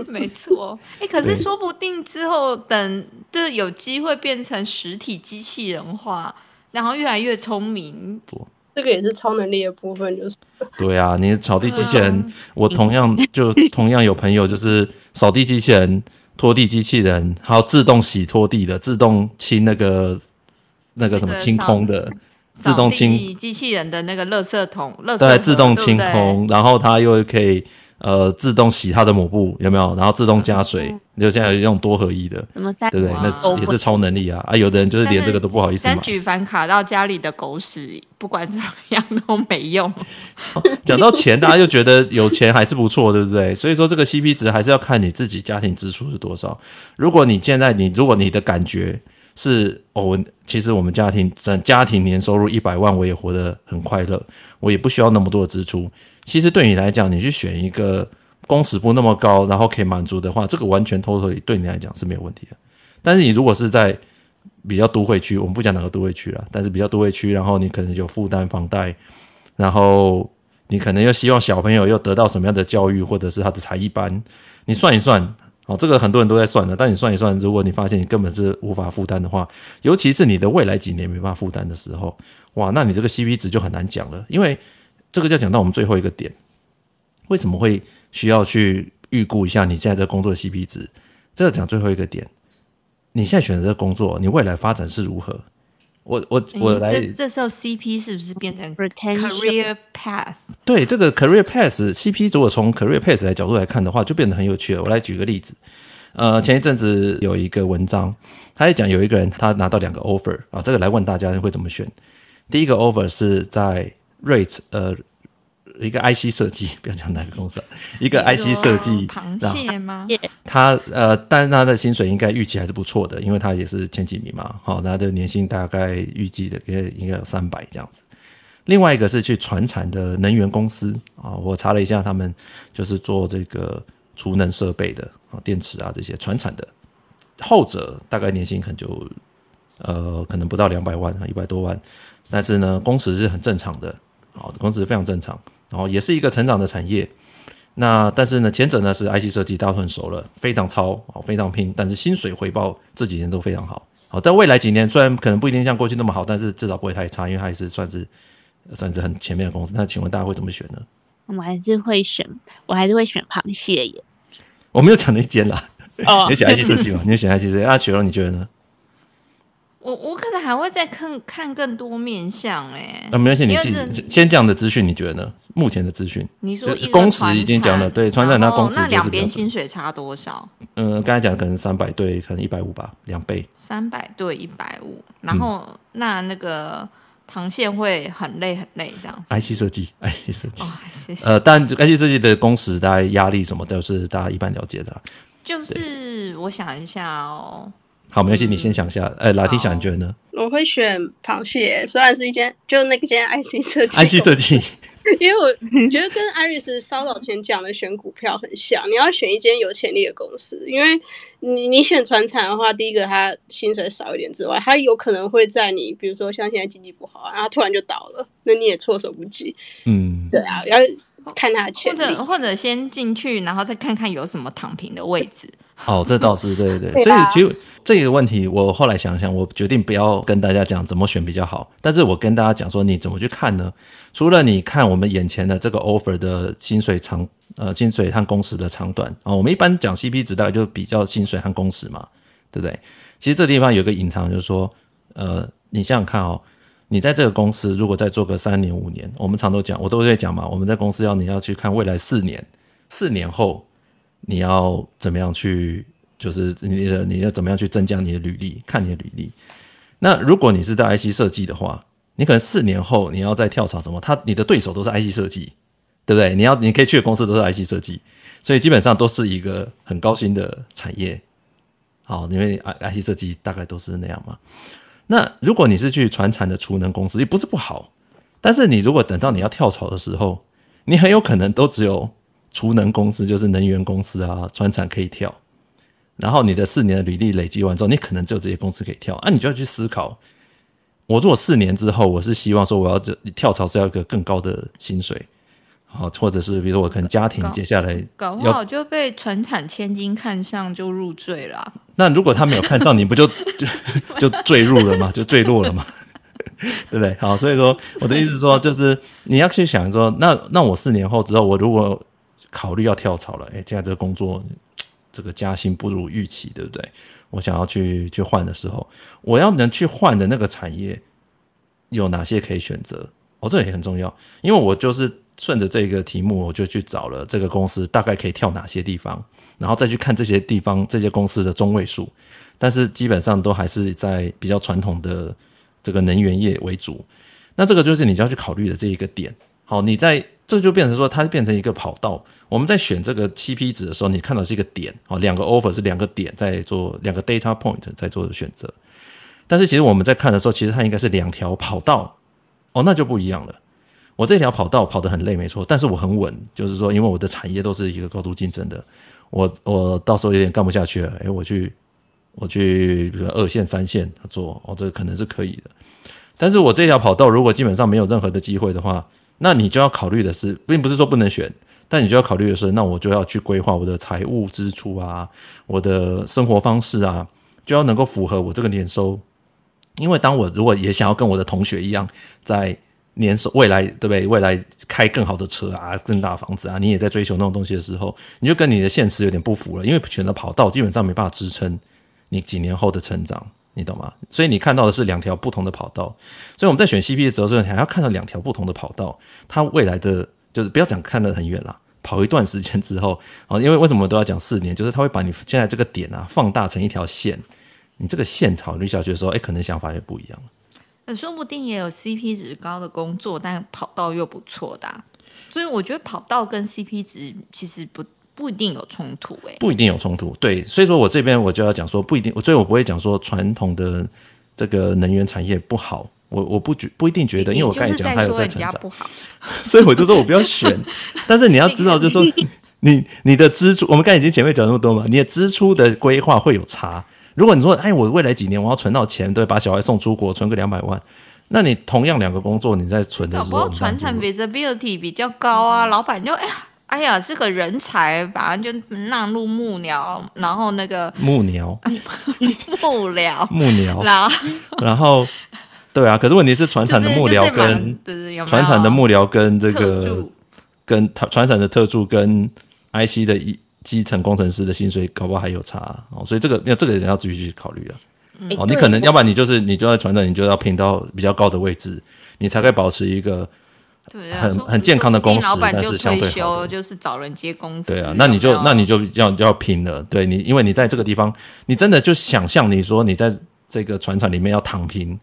没错，[LAUGHS] 哎，可是说不定之后等这有机会变成实体机器人化，然后越来越聪明，这个也是超能力的部分，就是。对啊，你扫地机器人，我同样就同样有朋友就是扫地机器人、拖地机器人，还有自动洗拖地的、自动清那个。那个什么清空的自动清机器人的那个垃圾桶，对，自动清空，然后它又可以呃自动洗它的抹布，有没有？然后自动加水，就现在有这种多合一的，对不对？那也是超能力啊！啊，有的人就是连这个都不好意思买。但举凡卡到家里的狗屎，不管怎么样都没用。讲到钱，大家就觉得有钱还是不错，对不对？所以说这个 CP 值还是要看你自己家庭支出是多少。如果你现在你如果你的感觉。是哦，其实我们家庭整家庭年收入一百万，我也活得很快乐，我也不需要那么多的支出。其实对你来讲，你去选一个工时不那么高，然后可以满足的话，这个完全 totally 对你来讲是没有问题的。但是你如果是在比较都会区，我们不讲哪个都会区了，但是比较都会区，然后你可能有负担房贷，然后你可能又希望小朋友又得到什么样的教育，或者是他的才艺班，你算一算。哦，这个很多人都在算的，但你算一算，如果你发现你根本是无法负担的话，尤其是你的未来几年没办法负担的时候，哇，那你这个 CP 值就很难讲了。因为这个就讲到我们最后一个点，为什么会需要去预估一下你现在这个工作的 CP 值？这个讲最后一个点，你现在选择的工作，你未来发展是如何？我我我来，这这时候 CP 是不是变成 career path？对，这个 career path，CP 如果从 career path 来角度来看的话，就变得很有趣了。我来举个例子，呃，前一阵子有一个文章，他在讲有一个人他拿到两个 offer 啊，这个来问大家会怎么选？第一个 offer 是在 rate 呃。一个 IC 设计，不要讲哪个公司，一个 IC 设计，螃蟹吗？他呃，但是他的薪水应该预期还是不错的，因为他也是前几名嘛。好，他的年薪大概预计的应该应该有三百这样子。另外一个是去船产的能源公司啊，我查了一下，他们就是做这个储能设备的啊，电池啊这些船产的。后者大概年薪可能就呃，可能不到两百万啊，一百多万，但是呢，工时是很正常的，好，工时非常正常。然后也是一个成长的产业，那但是呢，前者呢是 IC 设计，大家都很熟了，非常操，非常拼，但是薪水回报这几年都非常好。好，但未来几年虽然可能不一定像过去那么好，但是至少不会太差，因为它还是算是算是很前面的公司。那请问大家会怎么选呢？我还是会选，我还是会选螃蟹耶。我没有讲那间啦，哦，[LAUGHS] 你选 IC 设计吗？你选 IC 设计？那雪柔你觉得呢？我我可能还会再看看更多面相哎，那没关系，你先先这样的资讯，你觉得呢？目前的资讯，你说一工时已经讲了，对，传产那工时那两边薪水差多少？嗯，刚才讲可能三百对，可能一百五吧，两倍。三百对一百五，然后那那个螃蟹会很累很累这样。IC 设计，IC 设计，呃，但 IC 设计的工时大概压力什么都是大家一般了解的。就是我想一下哦。好，没关系，你先想一下。哎、嗯，拉蒂想你觉得呢？我会选螃蟹，虽然是一间，就那个间 IC [LAUGHS] 设计，IC 设计。[LAUGHS] 因为我觉得跟 Iris 稍早前讲的选股票很像，你要选一间有潜力的公司，因为你你选船产的话，第一个它薪水少一点之外，它有可能会在你比如说像现在经济不好，然后突然就倒了，那你也措手不及。嗯，对啊，要看它的潜力，或者或者先进去，然后再看看有什么躺平的位置。[LAUGHS] 哦，这倒是对对对，所以其实这个问题，我后来想想，我决定不要跟大家讲怎么选比较好，但是我跟大家讲说，你怎么去看呢？除了你看我们眼前的这个 offer 的薪水长，呃，薪水和工时的长短啊，我们一般讲 CP 值大概就比较薪水和工时嘛，对不对？其实这地方有个隐藏，就是说，呃，你想想看哦，你在这个公司如果再做个三年五年，我们常都讲，我都会讲嘛，我们在公司要你要去看未来四年，四年后。你要怎么样去，就是你的你要怎么样去增加你的履历？看你的履历。那如果你是在 IC 设计的话，你可能四年后你要再跳槽什么？他你的对手都是 IC 设计，对不对？你要你可以去的公司都是 IC 设计，所以基本上都是一个很高薪的产业。好，因为 IC 设计大概都是那样嘛。那如果你是去传产的储能公司，也不是不好，但是你如果等到你要跳槽的时候，你很有可能都只有。储能公司就是能源公司啊，船产可以跳，然后你的四年的履历累积完之后，你可能只有这些公司可以跳啊，你就要去思考，我如果四年之后，我是希望说我要这跳槽是要一个更高的薪水，好，或者是比如说我可能家庭接下来搞不好就被船产千金看上就入赘了啊。那如果他没有看上你，不就就 [LAUGHS] 就坠入了吗？就坠落了吗？[LAUGHS] 对不对？好，所以说我的意思是说，就是你要去想说，那那我四年后之后，我如果考虑要跳槽了，哎，现在这个工作，这个加薪不如预期，对不对？我想要去去换的时候，我要能去换的那个产业有哪些可以选择？哦，这也很重要，因为我就是顺着这个题目，我就去找了这个公司大概可以跳哪些地方，然后再去看这些地方这些公司的中位数，但是基本上都还是在比较传统的这个能源业为主。那这个就是你就要去考虑的这一个点。好，你在。这就变成说，它变成一个跑道。我们在选这个 CP 值的时候，你看到是一个点，哦，两个 offer 是两个点在做两个 data point 在做选择。但是其实我们在看的时候，其实它应该是两条跑道，哦，那就不一样了。我这条跑道跑得很累，没错，但是我很稳，就是说，因为我的产业都是一个高度竞争的，我我到时候有点干不下去了，诶，我去我去比如二线三线做，哦，这个可能是可以的。但是我这条跑道如果基本上没有任何的机会的话，那你就要考虑的是，并不是说不能选，但你就要考虑的是，那我就要去规划我的财务支出啊，我的生活方式啊，就要能够符合我这个年收。因为当我如果也想要跟我的同学一样，在年收未来，对不对？未来开更好的车啊，更大的房子啊，你也在追求那种东西的时候，你就跟你的现实有点不符了。因为选择跑道基本上没办法支撑你几年后的成长，你懂吗？所以你看到的是两条不同的跑道。所以我们在选 CP 的时候，你还要看到两条不同的跑道，它未来的就是不要讲看得很远啦，跑一段时间之后啊，因为为什么都要讲四年？就是它会把你现在这个点啊放大成一条线。你这个线考虑下去的时候，哎，可能想法也不一样。那说不定也有 CP 值高的工作，但跑道又不错的。所以我觉得跑道跟 CP 值其实不不一定有冲突，哎，不一定有冲突。对，所以说我这边我就要讲说不一定，所以我不会讲说传统的这个能源产业不好。我我不觉不一定觉得，因为我刚才讲它有在成长，不好，[LAUGHS] 所以我就说我不要选。[LAUGHS] 但是你要知道，就是说你你的支出，我们刚才已经前面讲那么多嘛，你的支出的规划会有差。如果你说，哎，我未来几年我要存到钱，对，把小孩送出国，存个两百万，那你同样两个工作，你在存的时候，传产 visibility 比较高啊，老板就哎呀，哎呀，是个人才，把他就纳入幕僚，然后那个幕僚，[LAUGHS] 幕僚，幕僚，然后然后，对啊，可是问题是船厂的幕僚跟船厂的幕僚跟这个跟传产的特助跟 IC 的一。基层工程师的薪水搞不好还有差哦，所以这个要这个人要自己去考虑啊。哦，你可能要不然你就是你就在船长，你就要拼到比较高的位置，你才可以保持一个很很健康的公司。但是相对好，就是找人接公司。对啊，那你就那你就要就要拼了。对你，因为你在这个地方，你真的就想象你说你在这个船厂里面要躺平，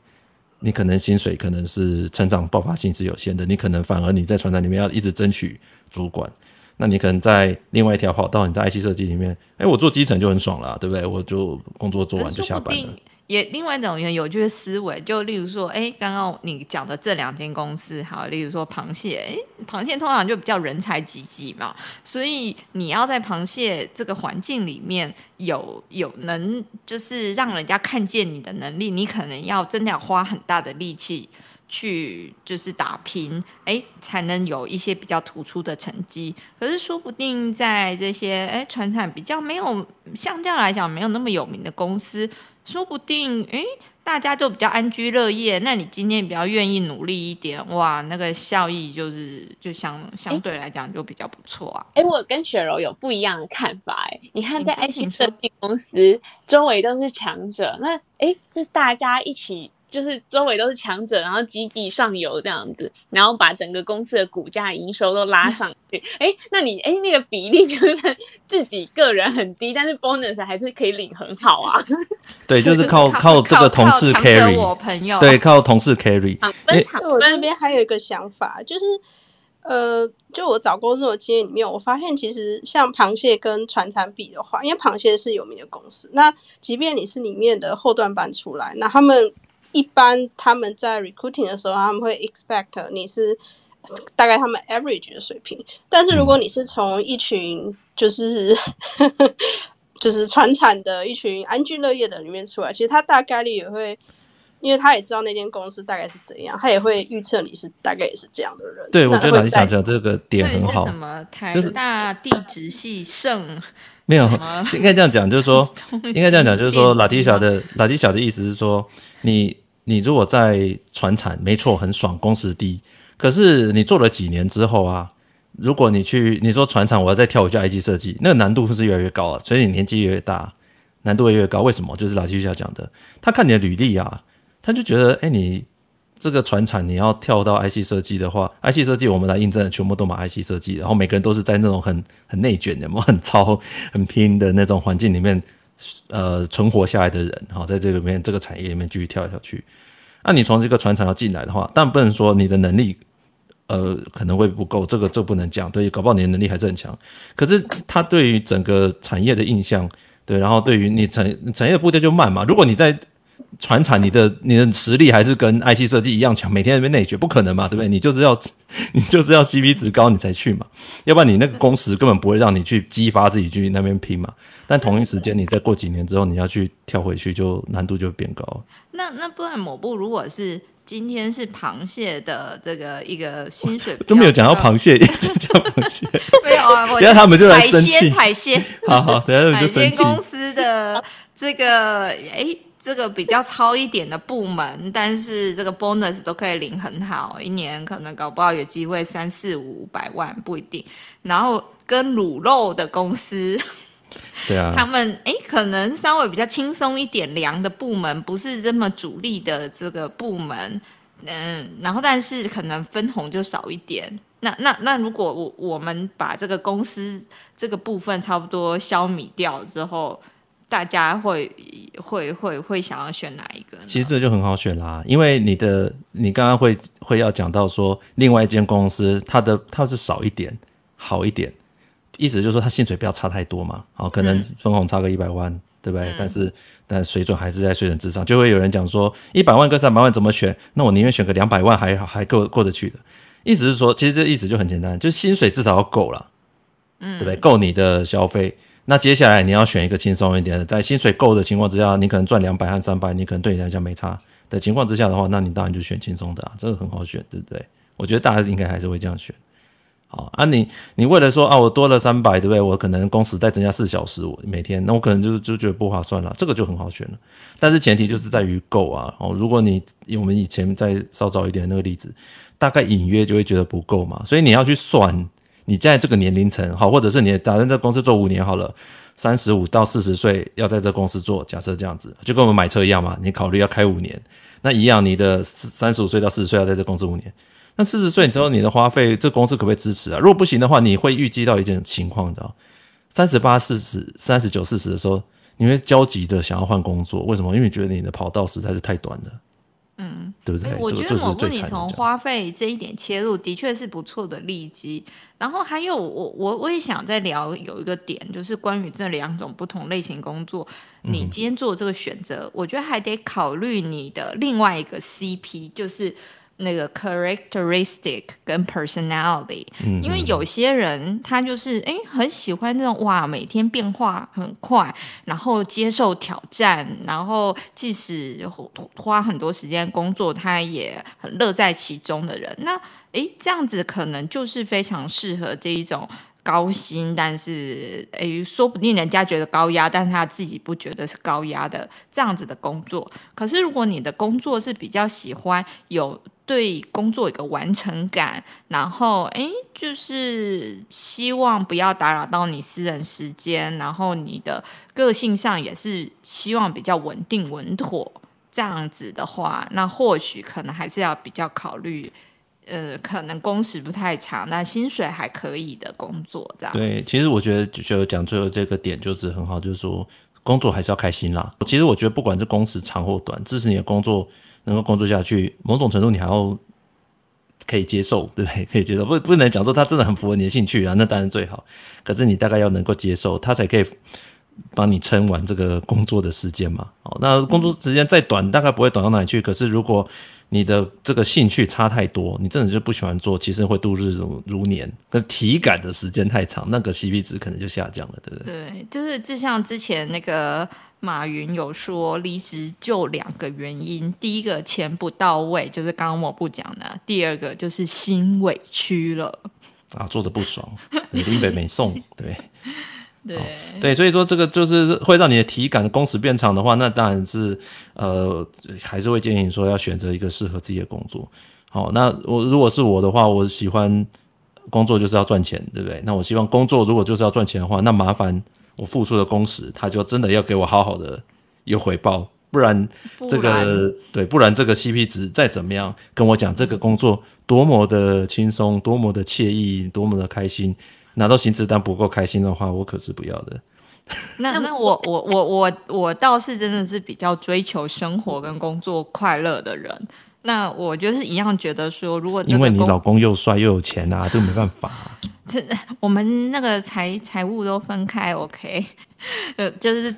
你可能薪水可能是成长爆发性是有限的，你可能反而你在船厂里面要一直争取主管。那你可能在另外一条跑道，你在 IC 设计里面，哎，我做基层就很爽了，对不对？我就工作做完就下班了。也另外一种有趣的思维，就例如说，哎，刚刚你讲的这两间公司，好，例如说螃蟹，哎，螃蟹通常就比较人才济济嘛，所以你要在螃蟹这个环境里面有有能，就是让人家看见你的能力，你可能要真的要花很大的力气。去就是打拼，哎，才能有一些比较突出的成绩。可是说不定在这些哎，传产比较没有相较来讲没有那么有名的公司，说不定哎，大家就比较安居乐业。那你今天比较愿意努力一点，哇，那个效益就是就相相对来讲就比较不错啊。哎，我跟雪柔有不一样的看法。哎，你看在爱心设计公司周围都是强者，那哎，就大家一起。就是周围都是强者，然后积极上游这样子，然后把整个公司的股价、营收都拉上去。哎、嗯，那你哎那个比例就是 [LAUGHS] 自己个人很低，但是 bonus 还是可以领很好啊。[LAUGHS] 对，[LAUGHS] 就是靠靠这个同事 carry。我朋友。对，靠同事 carry。哎，我这边还有一个想法，就是呃，就我找工作的经验里面，我发现其实像螃蟹跟船产比的话，因为螃蟹是有名的公司，那即便你是里面的后段班出来，那他们。一般他们在 recruiting 的时候，他们会 expect 你是大概他们 average 的水平。但是如果你是从一群就是 [LAUGHS] 就是传产的一群安居乐业的里面出来，其实他大概率也会，因为他也知道那间公司大概是怎样，他也会预测你是大概也是这样的人。对，我觉得老师讲讲这个点很好。什么台大地质系圣？没有，应该这样讲，就是说，[LAUGHS] 应该这样讲，就是说，拉提小的拉提小的意思是说，你你如果在船产，没错，很爽，工时低。可是你做了几年之后啊，如果你去你说船厂，我要再跳一下 IG 设计，那个难度是越来越高啊。所以你年纪越，越大，难度会越，越高。为什么？就是拉提小讲的，他看你的履历啊，他就觉得，哎，你。这个船厂你要跳到 IC 设计的话，IC 设计我们来印证全部都买 IC 设计，然后每个人都是在那种很很内卷的、[LAUGHS] 很操、很拼的那种环境里面，呃，存活下来的人，好，在这里面这个产业里面继续跳来跳去。那你从这个船厂要进来的话，但不能说你的能力，呃，可能会不够，这个这不能讲，对，搞不好你的能力还是很强。可是他对于整个产业的印象，对，然后对于你产产业的步调就慢嘛。如果你在传产，你的你的实力还是跟 IC 设计一样强，每天在那边内卷，不可能嘛，对不对？你就是要 [LAUGHS] 你就是要 CP 值高，你才去嘛，要不然你那个工时根本不会让你去激发自己去那边拼嘛。但同一时间，你再过几年之后，你要去跳回去，就难度就变高。那那不然某部如果是。今天是螃蟹的这个一个薪水 [LAUGHS] 都没有讲到螃蟹，一直讲螃蟹，没有啊。[LAUGHS] 等下他们就来生气，海鲜，好好，等下他们就生气。海鲜公司的这个，哎，这个比较超一点的部门，但是这个 bonus 都可以领很好，一年可能搞不好有机会三四五百万，不一定。然后跟卤肉的公司。对啊，[LAUGHS] 他们哎，可能稍微比较轻松一点，凉的部门不是这么主力的这个部门，嗯，然后但是可能分红就少一点。那那那如果我我们把这个公司这个部分差不多消弭掉之后，大家会会会会想要选哪一个？其实这就很好选啦，因为你的你刚刚会会要讲到说，另外一间公司它的它是少一点，好一点。意思就是说，它薪水不要差太多嘛，好，可能分红差个一百万，嗯、对不对？嗯、但是，但水准还是在水准之上，就会有人讲说，一百万跟三百万怎么选？那我宁愿选个两百万还，还还够过得去的。意思是说，其实这意思就很简单，就是薪水至少要够了，嗯，对不对？够你的消费。那接下来你要选一个轻松一点的，在薪水够的情况之下，你可能赚两百和三百，你可能对你来讲没差的情况之下的话，那你当然就选轻松的啊，这个很好选，对不对？我觉得大家应该还是会这样选。好啊你，你为了说啊，我多了三百，对不对？我可能工时再增加四小时，我每天，那我可能就就觉得不划算了，这个就很好选了。但是前提就是在于够啊。哦，如果你我们以前再稍早一点那个例子，大概隐约就会觉得不够嘛。所以你要去算，你在这个年龄层，好，或者是你打算在公司做五年好了，三十五到四十岁要在这公司做，假设这样子，就跟我们买车一样嘛。你考虑要开五年，那一样，你的三十五岁到四十岁要在这公司五年。那四十岁之后，你的花费，这公司可不可以支持啊？如果不行的话，你会预计到一件情况，你知道，三十八、四十、三十九、四十的时候，你会焦急的想要换工作。为什么？因为你觉得你的跑道实在是太短了。嗯，对不对？我觉得某部你从花费这一点切入，的确是不错的利基。然后还有，我我我也想再聊有一个点，就是关于这两种不同类型工作，你今天做这个选择，嗯、我觉得还得考虑你的另外一个 CP，就是。那个 characteristic 跟 personality，嗯，因为有些人他就是哎很喜欢那种哇每天变化很快，然后接受挑战，然后即使花很多时间工作，他也很乐在其中的人。那哎这样子可能就是非常适合这一种。高薪，但是诶，说不定人家觉得高压，但是他自己不觉得是高压的这样子的工作。可是如果你的工作是比较喜欢有对工作一个完成感，然后诶，就是希望不要打扰到你私人时间，然后你的个性上也是希望比较稳定稳妥这样子的话，那或许可能还是要比较考虑。呃，可能工时不太长，但薪水还可以的工作，这样。对，其实我觉得就讲最后这个点就是很好，就是说工作还是要开心啦。其实我觉得不管是工时长或短，支持你的工作能够工作下去，某种程度你还要可以接受，对不对？[LAUGHS] 可以接受，不不能讲说他真的很符合你的兴趣啊，那当然最好。可是你大概要能够接受，他才可以帮你撑完这个工作的时间嘛。哦，那工作时间再短，大概不会短到哪里去。可是如果你的这个兴趣差太多，你真的就不喜欢做，其实会度日如如年，那体感的时间太长，那个 CP 值可能就下降了，对不对？对，就是就像之前那个马云有说，离职就两个原因，第一个钱不到位，就是刚刚我不讲的；第二个就是心委屈了，啊，做的不爽，[LAUGHS] 你林北没送，对。对对，所以说这个就是会让你的体感的工时变长的话，那当然是呃，还是会建议你说要选择一个适合自己的工作。好，那我如果是我的话，我喜欢工作就是要赚钱，对不对？那我希望工作如果就是要赚钱的话，那麻烦我付出的工时，他就真的要给我好好的有回报，不然这个然对，不然这个 CP 值再怎么样跟我讲这个工作多么的轻松，多么的惬意，多么的开心。拿到薪资单不够开心的话，我可是不要的。那那我我我我我倒是真的是比较追求生活跟工作快乐的人。那我就是一样觉得说，如果因为你老公又帅又有钱啊，[LAUGHS] 这个没办法啊。这我们那个财财务都分开，OK。[LAUGHS] 呃，就是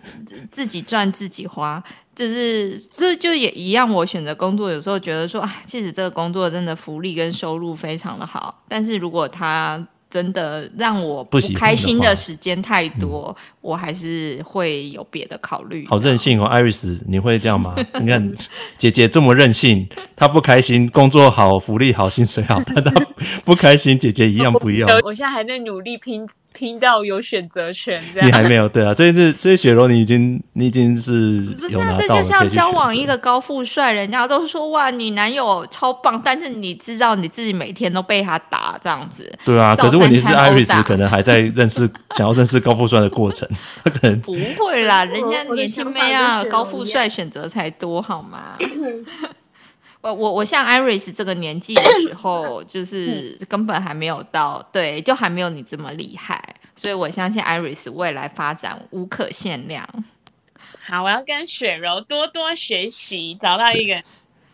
自己赚自己花，就是这就也一样。我选择工作，有时候觉得说，啊，其实这个工作真的福利跟收入非常的好，但是如果他。真的让我不开心的时间太多，嗯，我还是会有别的考虑。好任性哦艾瑞斯你会这样吗？[LAUGHS] 你看姐姐这么任性，她不开心，工作好，福利好，薪水好，但她不开心，姐姐一样不要。[LAUGHS] 我现在还在努力拼。拼到有选择权，你还没有对啊？所以这所以雪柔，你已经你已经是不是啊？这就像交往一个高富帅，人家都说哇，你男友超棒，但是你知道你自己每天都被他打这样子。对啊，可是问题是，Iris 可能还在认识想要认识高富帅的过程，他可能 [LAUGHS] 不会啦，人家年轻妹啊，高富帅选择才多好吗？[LAUGHS] 我我我像 Iris 这个年纪的时 [COUGHS] 候，就是根本还没有到，对，就还没有你这么厉害，所以我相信 Iris 未来发展无可限量。好，我要跟雪柔多多学习，找到一个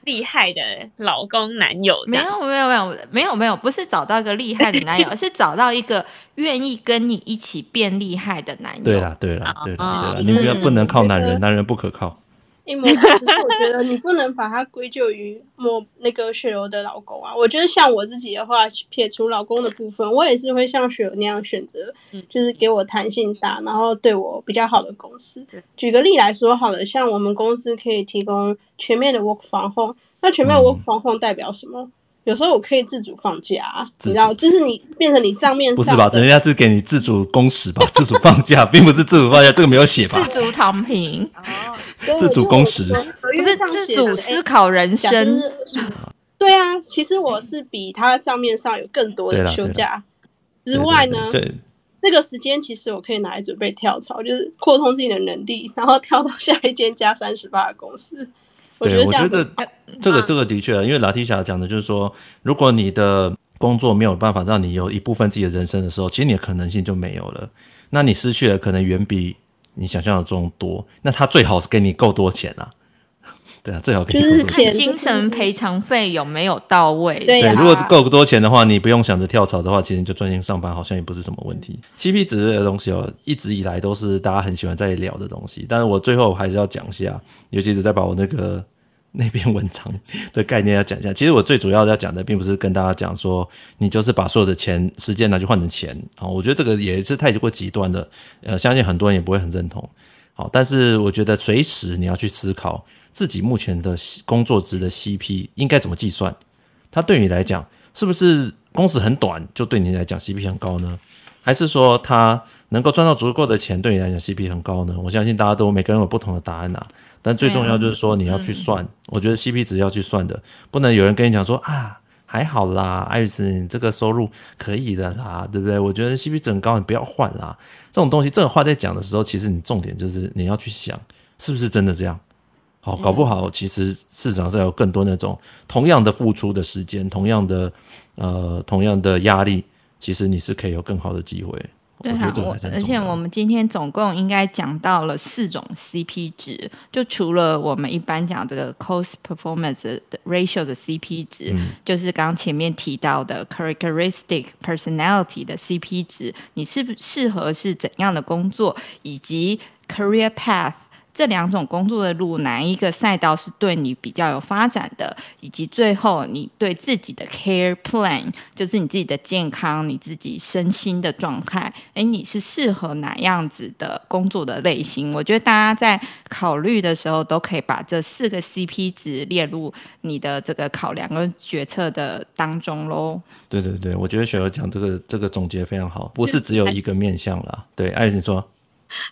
厉害的老公男友。没有没有没有没有没有，不是找到一个厉害的男友，而 [LAUGHS] 是找到一个愿意跟你一起变厉害的男友。对啦对啦对啦对啦，你们不要不能靠男人，男人不可靠。因为我觉得你不能把它归咎于我那个雪柔的老公啊。我觉得像我自己的话，撇除老公的部分，我也是会像雪柔那样选择，就是给我弹性大，然后对我比较好的公司。举个例来说，好了，像我们公司可以提供全面的 work from home，那全面 work from home 代表什么？有时候我可以自主放假，你知道，就是你变成你账面上不是吧？[LAUGHS] 人家是给你自主工时吧？自主放假，并不是自主放假，这个没有写吧？自主躺平，哦，自主工时，不是自主思考人生。对啊，其实我是比他账面上有更多的休假之外呢，对，这个时间其实我可以拿来准备跳槽，就是扩充自己的能力，然后跳到下一间加三十八的公司。对，我觉得这这个这个的确，因为拉提霞讲的就是说，如果你的工作没有办法让你有一部分自己的人生的时候，其实你的可能性就没有了。那你失去的可能远比你想象的中多。那他最好是给你够多钱啊，对啊，最好就是看精神赔偿费有没有到位。对，如果够多钱的话，你不用想着跳槽的话，其实你就专心上班，好像也不是什么问题。CP 值这个东西哦，一直以来都是大家很喜欢在聊的东西。但是我最后还是要讲一下，尤其是再把我那个。那篇文章的概念要讲一下。其实我最主要要讲的，并不是跟大家讲说，你就是把所有的钱、时间拿去换成钱。好，我觉得这个也是太过极端的。呃，相信很多人也不会很认同。好，但是我觉得随时你要去思考自己目前的工作值的 CP 应该怎么计算。它对你来讲，是不是工时很短就对你来讲 CP 很高呢？还是说它能够赚到足够的钱，对你来讲 CP 很高呢？我相信大家都每个人有不同的答案啊。但最重要就是说你要去算，嗯、我觉得 CP 值要去算的，不能有人跟你讲说啊，还好啦，艾瑞斯，你这个收入可以的啦，对不对？我觉得 CP 值很高，你不要换啦。这种东西，这个话在讲的时候，其实你重点就是你要去想，是不是真的这样？好，搞不好其实市场上有更多那种同样的付出的时间，同样的呃，同样的压力，其实你是可以有更好的机会。对啊，我而且我们今天总共应该讲到了四种 CP 值，就除了我们一般讲这个 cost performance 的 ratio 的 CP 值，嗯、就是刚刚前面提到的 characteristic personality 的 CP 值，你适不适合是怎样的工作，以及 career path。这两种工作的路，哪一个赛道是对你比较有发展的？以及最后你对自己的 care plan，就是你自己的健康、你自己身心的状态，诶，你是适合哪样子的工作的类型？我觉得大家在考虑的时候，都可以把这四个 CP 值列入你的这个考量跟决策的当中喽。对对对，我觉得雪儿讲这个这个总结非常好，不是只有一个面向啦。对，艾瑞说。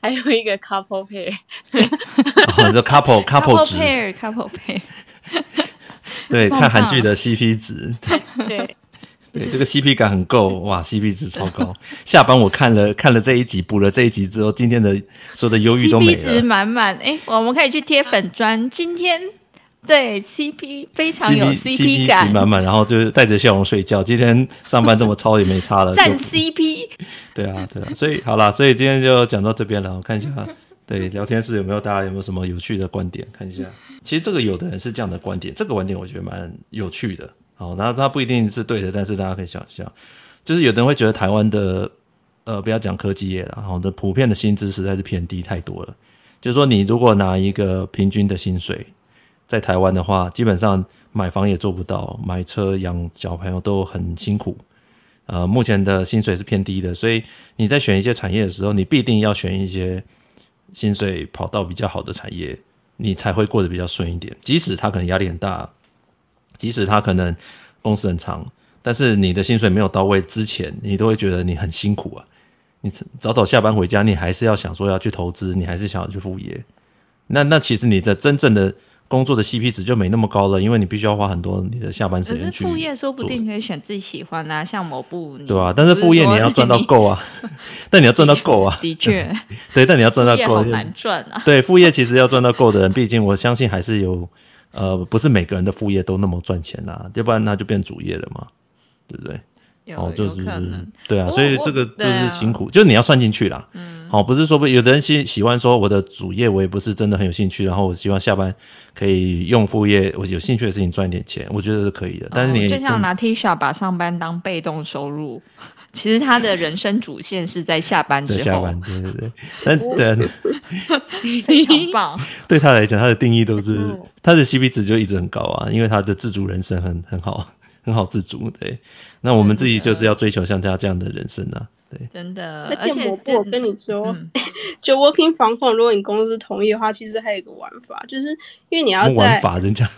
还有一个 couple pair，[LAUGHS] 哦，这 couple couple 值 pair couple pair，[LAUGHS] 对，看韩剧的 CP 值，对对，[LAUGHS] 这个 CP 感很够，哇，CP 值超高。下班我看了看了这一集，补了这一集之后，今天的所有的忧郁都没了，CP 值满满。哎，我们可以去贴粉砖，今天。对 CP 非常有 CP 感，满满，然后就是带着笑容睡觉。今天上班这么超也没差了，战 [LAUGHS] CP。[LAUGHS] 对啊，对啊，所以好啦，所以今天就讲到这边了。我看一下，对聊天室有没有大家有没有什么有趣的观点？看一下，其实这个有的人是这样的观点，这个观点我觉得蛮有趣的。好，那它不一定是对的，但是大家可以想象，就是有的人会觉得台湾的呃，不要讲科技业了，然后的普遍的薪资实在是偏低太多了。就是说，你如果拿一个平均的薪水，在台湾的话，基本上买房也做不到，买车养小朋友都很辛苦。呃，目前的薪水是偏低的，所以你在选一些产业的时候，你必定要选一些薪水跑道比较好的产业，你才会过得比较顺一点。即使他可能压力很大，即使他可能工时很长，但是你的薪水没有到位之前，你都会觉得你很辛苦啊。你早早下班回家，你还是要想说要去投资，你还是想要去副业。那那其实你的真正的工作的 CP 值就没那么高了，因为你必须要花很多你的下班时间去。副业说不定可以选自己喜欢啊，像某部。对啊，但是副业你要赚到够啊，[LAUGHS] 但你要赚到够啊。的确。[LAUGHS] 对，但你要赚到够。好难赚啊。对，副业其实要赚到够的人，毕竟我相信还是有呃，不是每个人的副业都那么赚钱啦，要不然那就变主业了嘛，对不对？哦，就是对啊，所以这个就是辛苦，就是你要算进去啦。嗯，好，不是说不，有的人喜喜欢说我的主业我也不是真的很有兴趣，然后我希望下班可以用副业，我有兴趣的事情赚一点钱，我觉得是可以的。但是你就像 Natisha 把上班当被动收入，其实他的人生主线是在下班之后。下班，对对对。但对，非常棒。[LAUGHS] 对他来讲，他的定义都是他的 CP 值就一直很高啊，因为他的自主人生很很好。很好自主，对。那我们自己就是要追求像他这样的人生啊，对。真的，而且我我跟你说，嗯、就 working from home，如果你公司同意的话，其实还有一个玩法，就是因为你要在玩法人家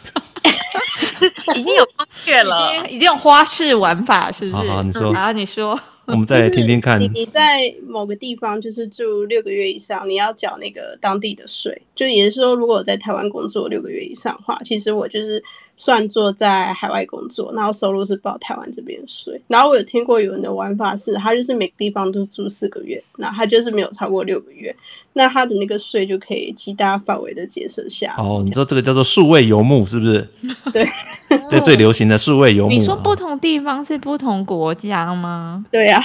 [LAUGHS] 已经有方式了，已经已经有花式玩法，是不是？好，好，你说，好，你说。我们再来听听看。你你在某个地方就是住六个月以上，你要缴那个当地的税。就也是说，如果我在台湾工作六个月以上的话，其实我就是。算作在海外工作，然后收入是报台湾这边税。然后我有听过有人的玩法是，他就是每个地方都住四个月，那他就是没有超过六个月，那他的那个税就可以极大范围的节省下。哦，你说这个叫做数位游牧是不是？对，[LAUGHS] 这最流行的数位游牧。你说不同地方是不同国家吗？对呀、啊。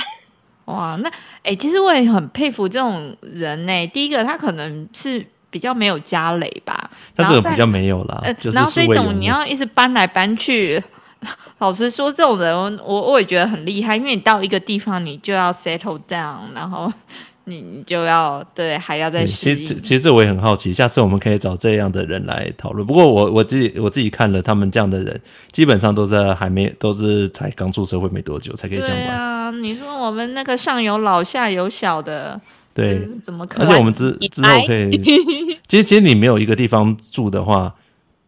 哇，那哎、欸，其实我也很佩服这种人呢、欸。第一个，他可能是。比较没有家累吧，那这个比较没有啦。呃，就是、然后这种你要一直搬来搬去，[LAUGHS] 老实说，这种人我我也觉得很厉害，因为你到一个地方，你就要 settle down，然后你你就要对，还要再。其实其实这我也很好奇，下次我们可以找这样的人来讨论。不过我我自己我自己看了他们这样的人，基本上都是还没都是才刚出社会没多久才可以这样玩。对啊，你说我们那个上有老下有小的。对，怎么可而且我们之之后可以，[LAUGHS] 其实其实你没有一个地方住的话，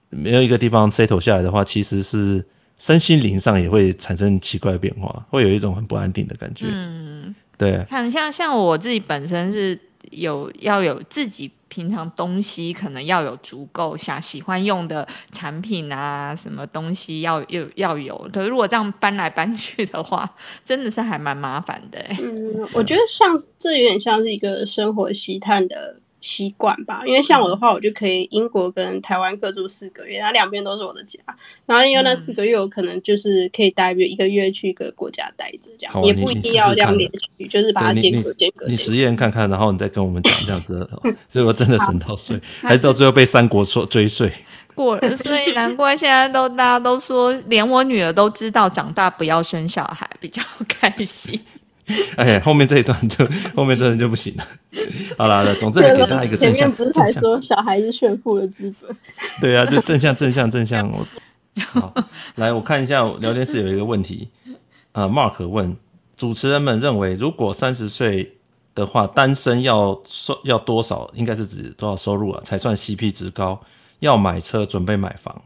没有一个地方 settle 下来的话，其实是身心灵上也会产生奇怪的变化，会有一种很不安定的感觉。嗯，对。看像像我自己本身是有要有自己。平常东西可能要有足够，想喜欢用的产品啊，什么东西要有要有。可是如果这样搬来搬去的话，真的是还蛮麻烦的。嗯，我觉得像这有点像是一个生活习惯的。习惯吧，因为像我的话，我就可以英国跟台湾各住四个月，然后两边都是我的家。然后因为那四个月，我可能就是可以大约一个月去一个国家待着，这样、啊、也不一定要这样连续，就是把它间隔间隔。你实验看看，然后你再跟我们讲这样子，[LAUGHS] 所以我真的省到税，[LAUGHS] 还是到最后被三国说追税。[LAUGHS] 过了，所以难怪现在都大家都说，连我女儿都知道长大不要生小孩比较开心。[LAUGHS] 哎，后面这一段就 [LAUGHS] 后面这段就不行了。[LAUGHS] 好了，总之给大家一个正向。前面不是还说小孩是炫富的资本？对啊，就正向正向正向。我好来，我看一下聊天室有一个问题。呃，Mark 问主持人们认为，如果三十岁的话，单身要收要多少？应该是指多少收入啊，才算 CP 值高？要买车，准备买房。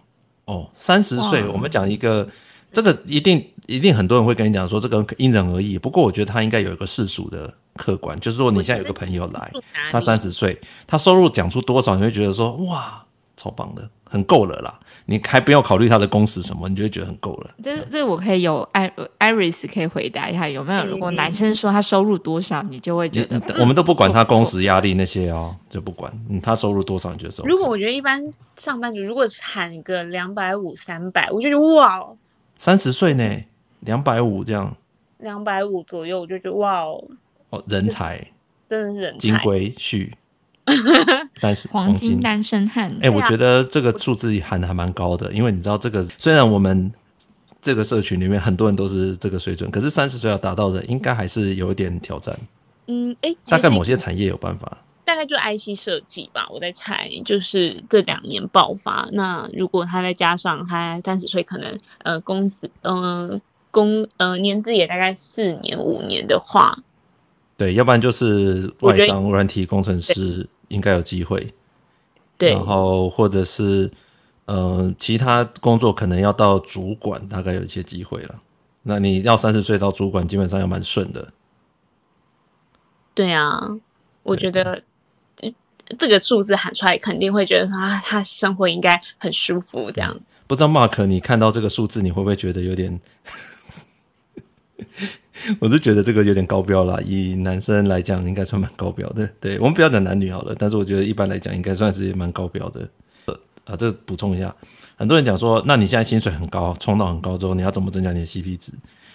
哦，三十岁，我们讲一个。这个一定一定很多人会跟你讲说，这个因人而异。不过我觉得他应该有一个世俗的客观，就是说你现在有个朋友来，他三十岁，他收入讲出多少，你会觉得说哇，超棒的，很够了啦。你还不要考虑他的工时什么，你就会觉得很够了。这这我可以有艾艾瑞斯可以回答一下，有没有？如果男生说他收入多少，你就会觉得我们都不管他工时压力那些哦，就不管，嗯，他收入多少你就收。如果我觉得一般上班族如果喊个两百五三百，我就觉得哇哦。三十岁呢，两百五这样，两百五左右，我就觉得哇哦，哦，人才，真的是人才，金龟婿，[LAUGHS] 但是黄金单身汉。哎、欸，我觉得这个数字喊的还蛮高的，因为你知道这个，虽然我们这个社群里面很多人都是这个水准，可是三十岁要达到的，应该还是有一点挑战。嗯，哎，大概某些产业有办法。大概就 IC 设计吧，我在猜，就是这两年爆发。那如果他再加上他三十岁，可能呃工资，呃工呃年资也大概四年五年的话，对，要不然就是外商软体工程师应该有机会。对，然后或者是呃其他工作可能要到主管，大概有一些机会了。那你要三十岁到主管，基本上要蛮顺的。对啊，我觉得。这个数字喊出来，肯定会觉得说啊，他生活应该很舒服这样。不知道 Mark，你看到这个数字，你会不会觉得有点？[LAUGHS] 我是觉得这个有点高标啦。以男生来讲，应该算蛮高标的。对，我们不要讲男女好了，但是我觉得一般来讲，应该算是蛮高标的。呃啊，这补充一下，很多人讲说，那你现在薪水很高，冲到很高之后，你要怎么增加你的 CP 值？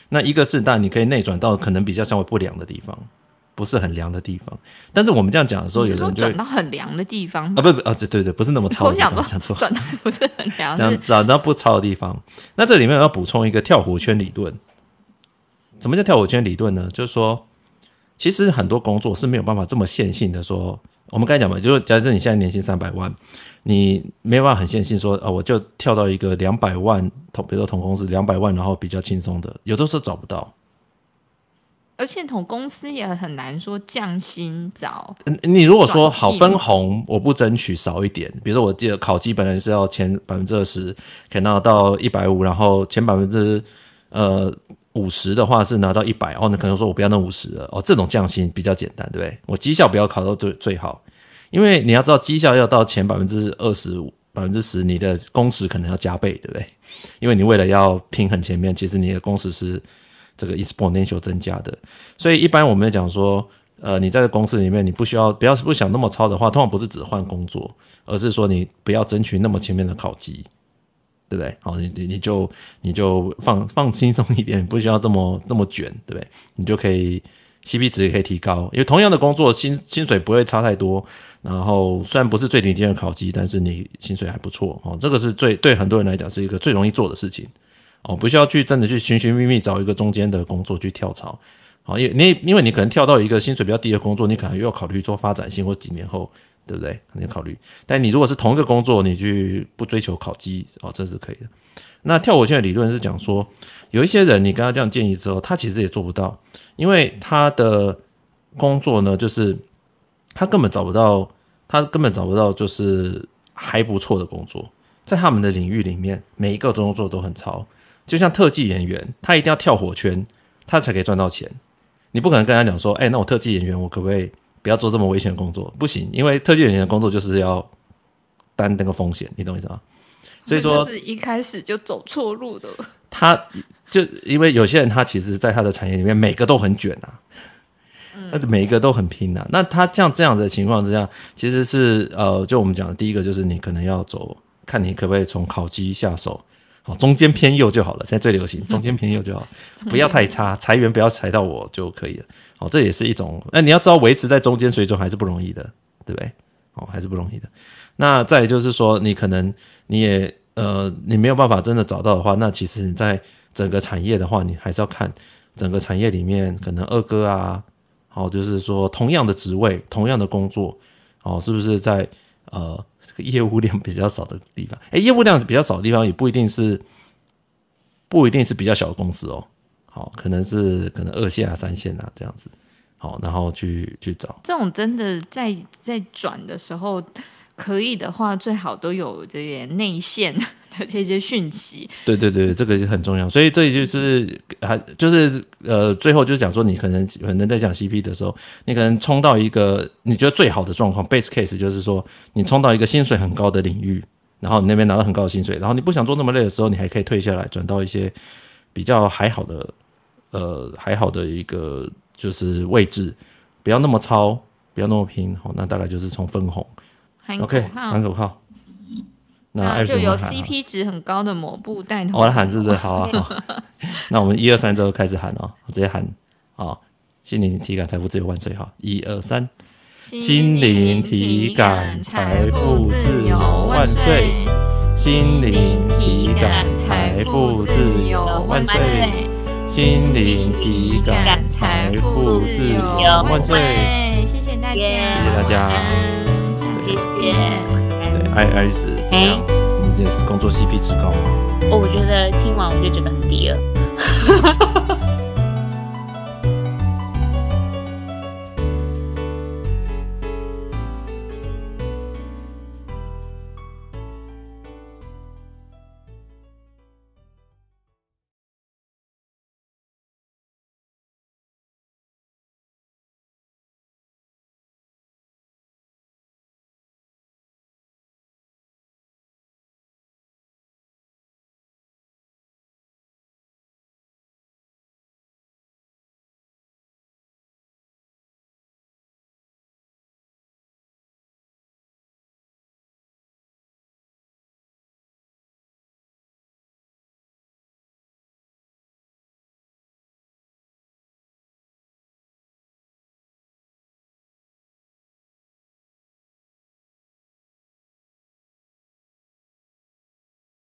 那一个是，但你可以内转到可能比较稍微不良的地方。不是很凉的地方，但是我们这样讲的时候，有人就转到很凉的地方啊，不不啊，对对对，不是那么超。我想说，转到不是很凉，讲转到不超的地方。那这里面要补充一个跳火圈理论。什么叫跳火圈理论呢？就是说，其实很多工作是没有办法这么线性的说。我们刚才讲嘛，就是假设你现在年薪三百万，你没有办法很线性说啊，我就跳到一个两百万同，比如说同公司两百万，然后比较轻松的，有的时候找不到。而且同公司也很难说降薪找。你如果说好分红，我不争取少一点。比如说，我记得考基本来是要前百分之二十，可以拿到一百五，然后前百分之呃五十的话是拿到一百哦，那可能说我不要那五十了哦，这种降薪比较简单，对不对？我绩效不要考到最最好，因为你要知道绩效要到前百分之二十五、百分之十，你的工时可能要加倍，对不对？因为你为了要平衡前面，其实你的工时是。这个 exponential 增加的，所以一般我们讲说，呃，你在公司里面，你不需要不要不想那么操的话，通常不是只换工作，而是说你不要争取那么前面的考级，对不对？好，你你你就你就放放轻松一点，不需要这么那么卷，对不对？你就可以 CP 值也可以提高，因为同样的工作薪薪水不会差太多，然后虽然不是最顶尖的考级，但是你薪水还不错哦，这个是最对很多人来讲是一个最容易做的事情。哦，不需要去真的去寻寻觅觅找一个中间的工作去跳槽，好，因为你因为你可能跳到一个薪水比较低的工作，你可能又要考虑做发展性或几年后，对不对？你要考虑。但你如果是同一个工作，你去不追求考绩，哦，这是可以的。那跳火圈的理论是讲说，有一些人你跟他这样建议之后，他其实也做不到，因为他的工作呢，就是他根本找不到，他根本找不到就是还不错的工作，在他们的领域里面，每一个工作都很潮。就像特技演员，他一定要跳火圈，他才可以赚到钱。你不可能跟他讲说，哎、那我特技演员，我可不可以不要做这么危险的工作？不行，因为特技演员的工作就是要担那个风险，你懂我意思吗？所以说，是一开始就走错路的。他就因为有些人，他其实在他的产业里面，每个都很卷啊，那每一个都很拼啊。那他像这样子的情况之下，其实是呃，就我们讲的第一个，就是你可能要走，看你可不可以从考绩下手。好，中间偏右就好了。现在最流行中间偏右就好，不要太差，[LAUGHS] 裁员不要裁到我就可以了。哦，这也是一种。那你要知道，维持在中间水准还是不容易的，对不对？哦，还是不容易的。那再就是说，你可能你也呃，你没有办法真的找到的话，那其实你在整个产业的话，你还是要看整个产业里面可能二哥啊，好，就是说同样的职位、同样的工作，哦，是不是在呃。这个业务量比较少的地方，哎，业务量比较少的地方也不一定是，不一定是比较小的公司哦，好，可能是可能二线啊、三线啊这样子，好，然后去去找这种真的在在转的时候。可以的话，最好都有这些内线的这些讯息。对对对，这个是很重要。所以这里就是还就是呃，最后就是讲说，你可能可能在讲 CP 的时候，你可能冲到一个你觉得最好的状况，base case 就是说，你冲到一个薪水很高的领域，然后你那边拿到很高的薪水，然后你不想做那么累的时候，你还可以退下来，转到一些比较还好的呃还好的一个就是位置，不要那么糙，不要那么拼。好，那大概就是从分红。OK，喊口号。那就有 CP 值很高的抹布带头。我来喊是不是？好啊，好。[LAUGHS] 那我们一二三之后开始喊哦，我直接喊啊！心灵体感财富自由万岁！哈，一二三，心灵体感财富自由万岁！心灵体感财富自由万岁！心灵体感，财富自由万岁！谢谢大家，谢谢大家，谢谢。对，爱爱丽丝怎样？你的工作 CP 值高吗？哦，我觉得听完我就觉得很低了。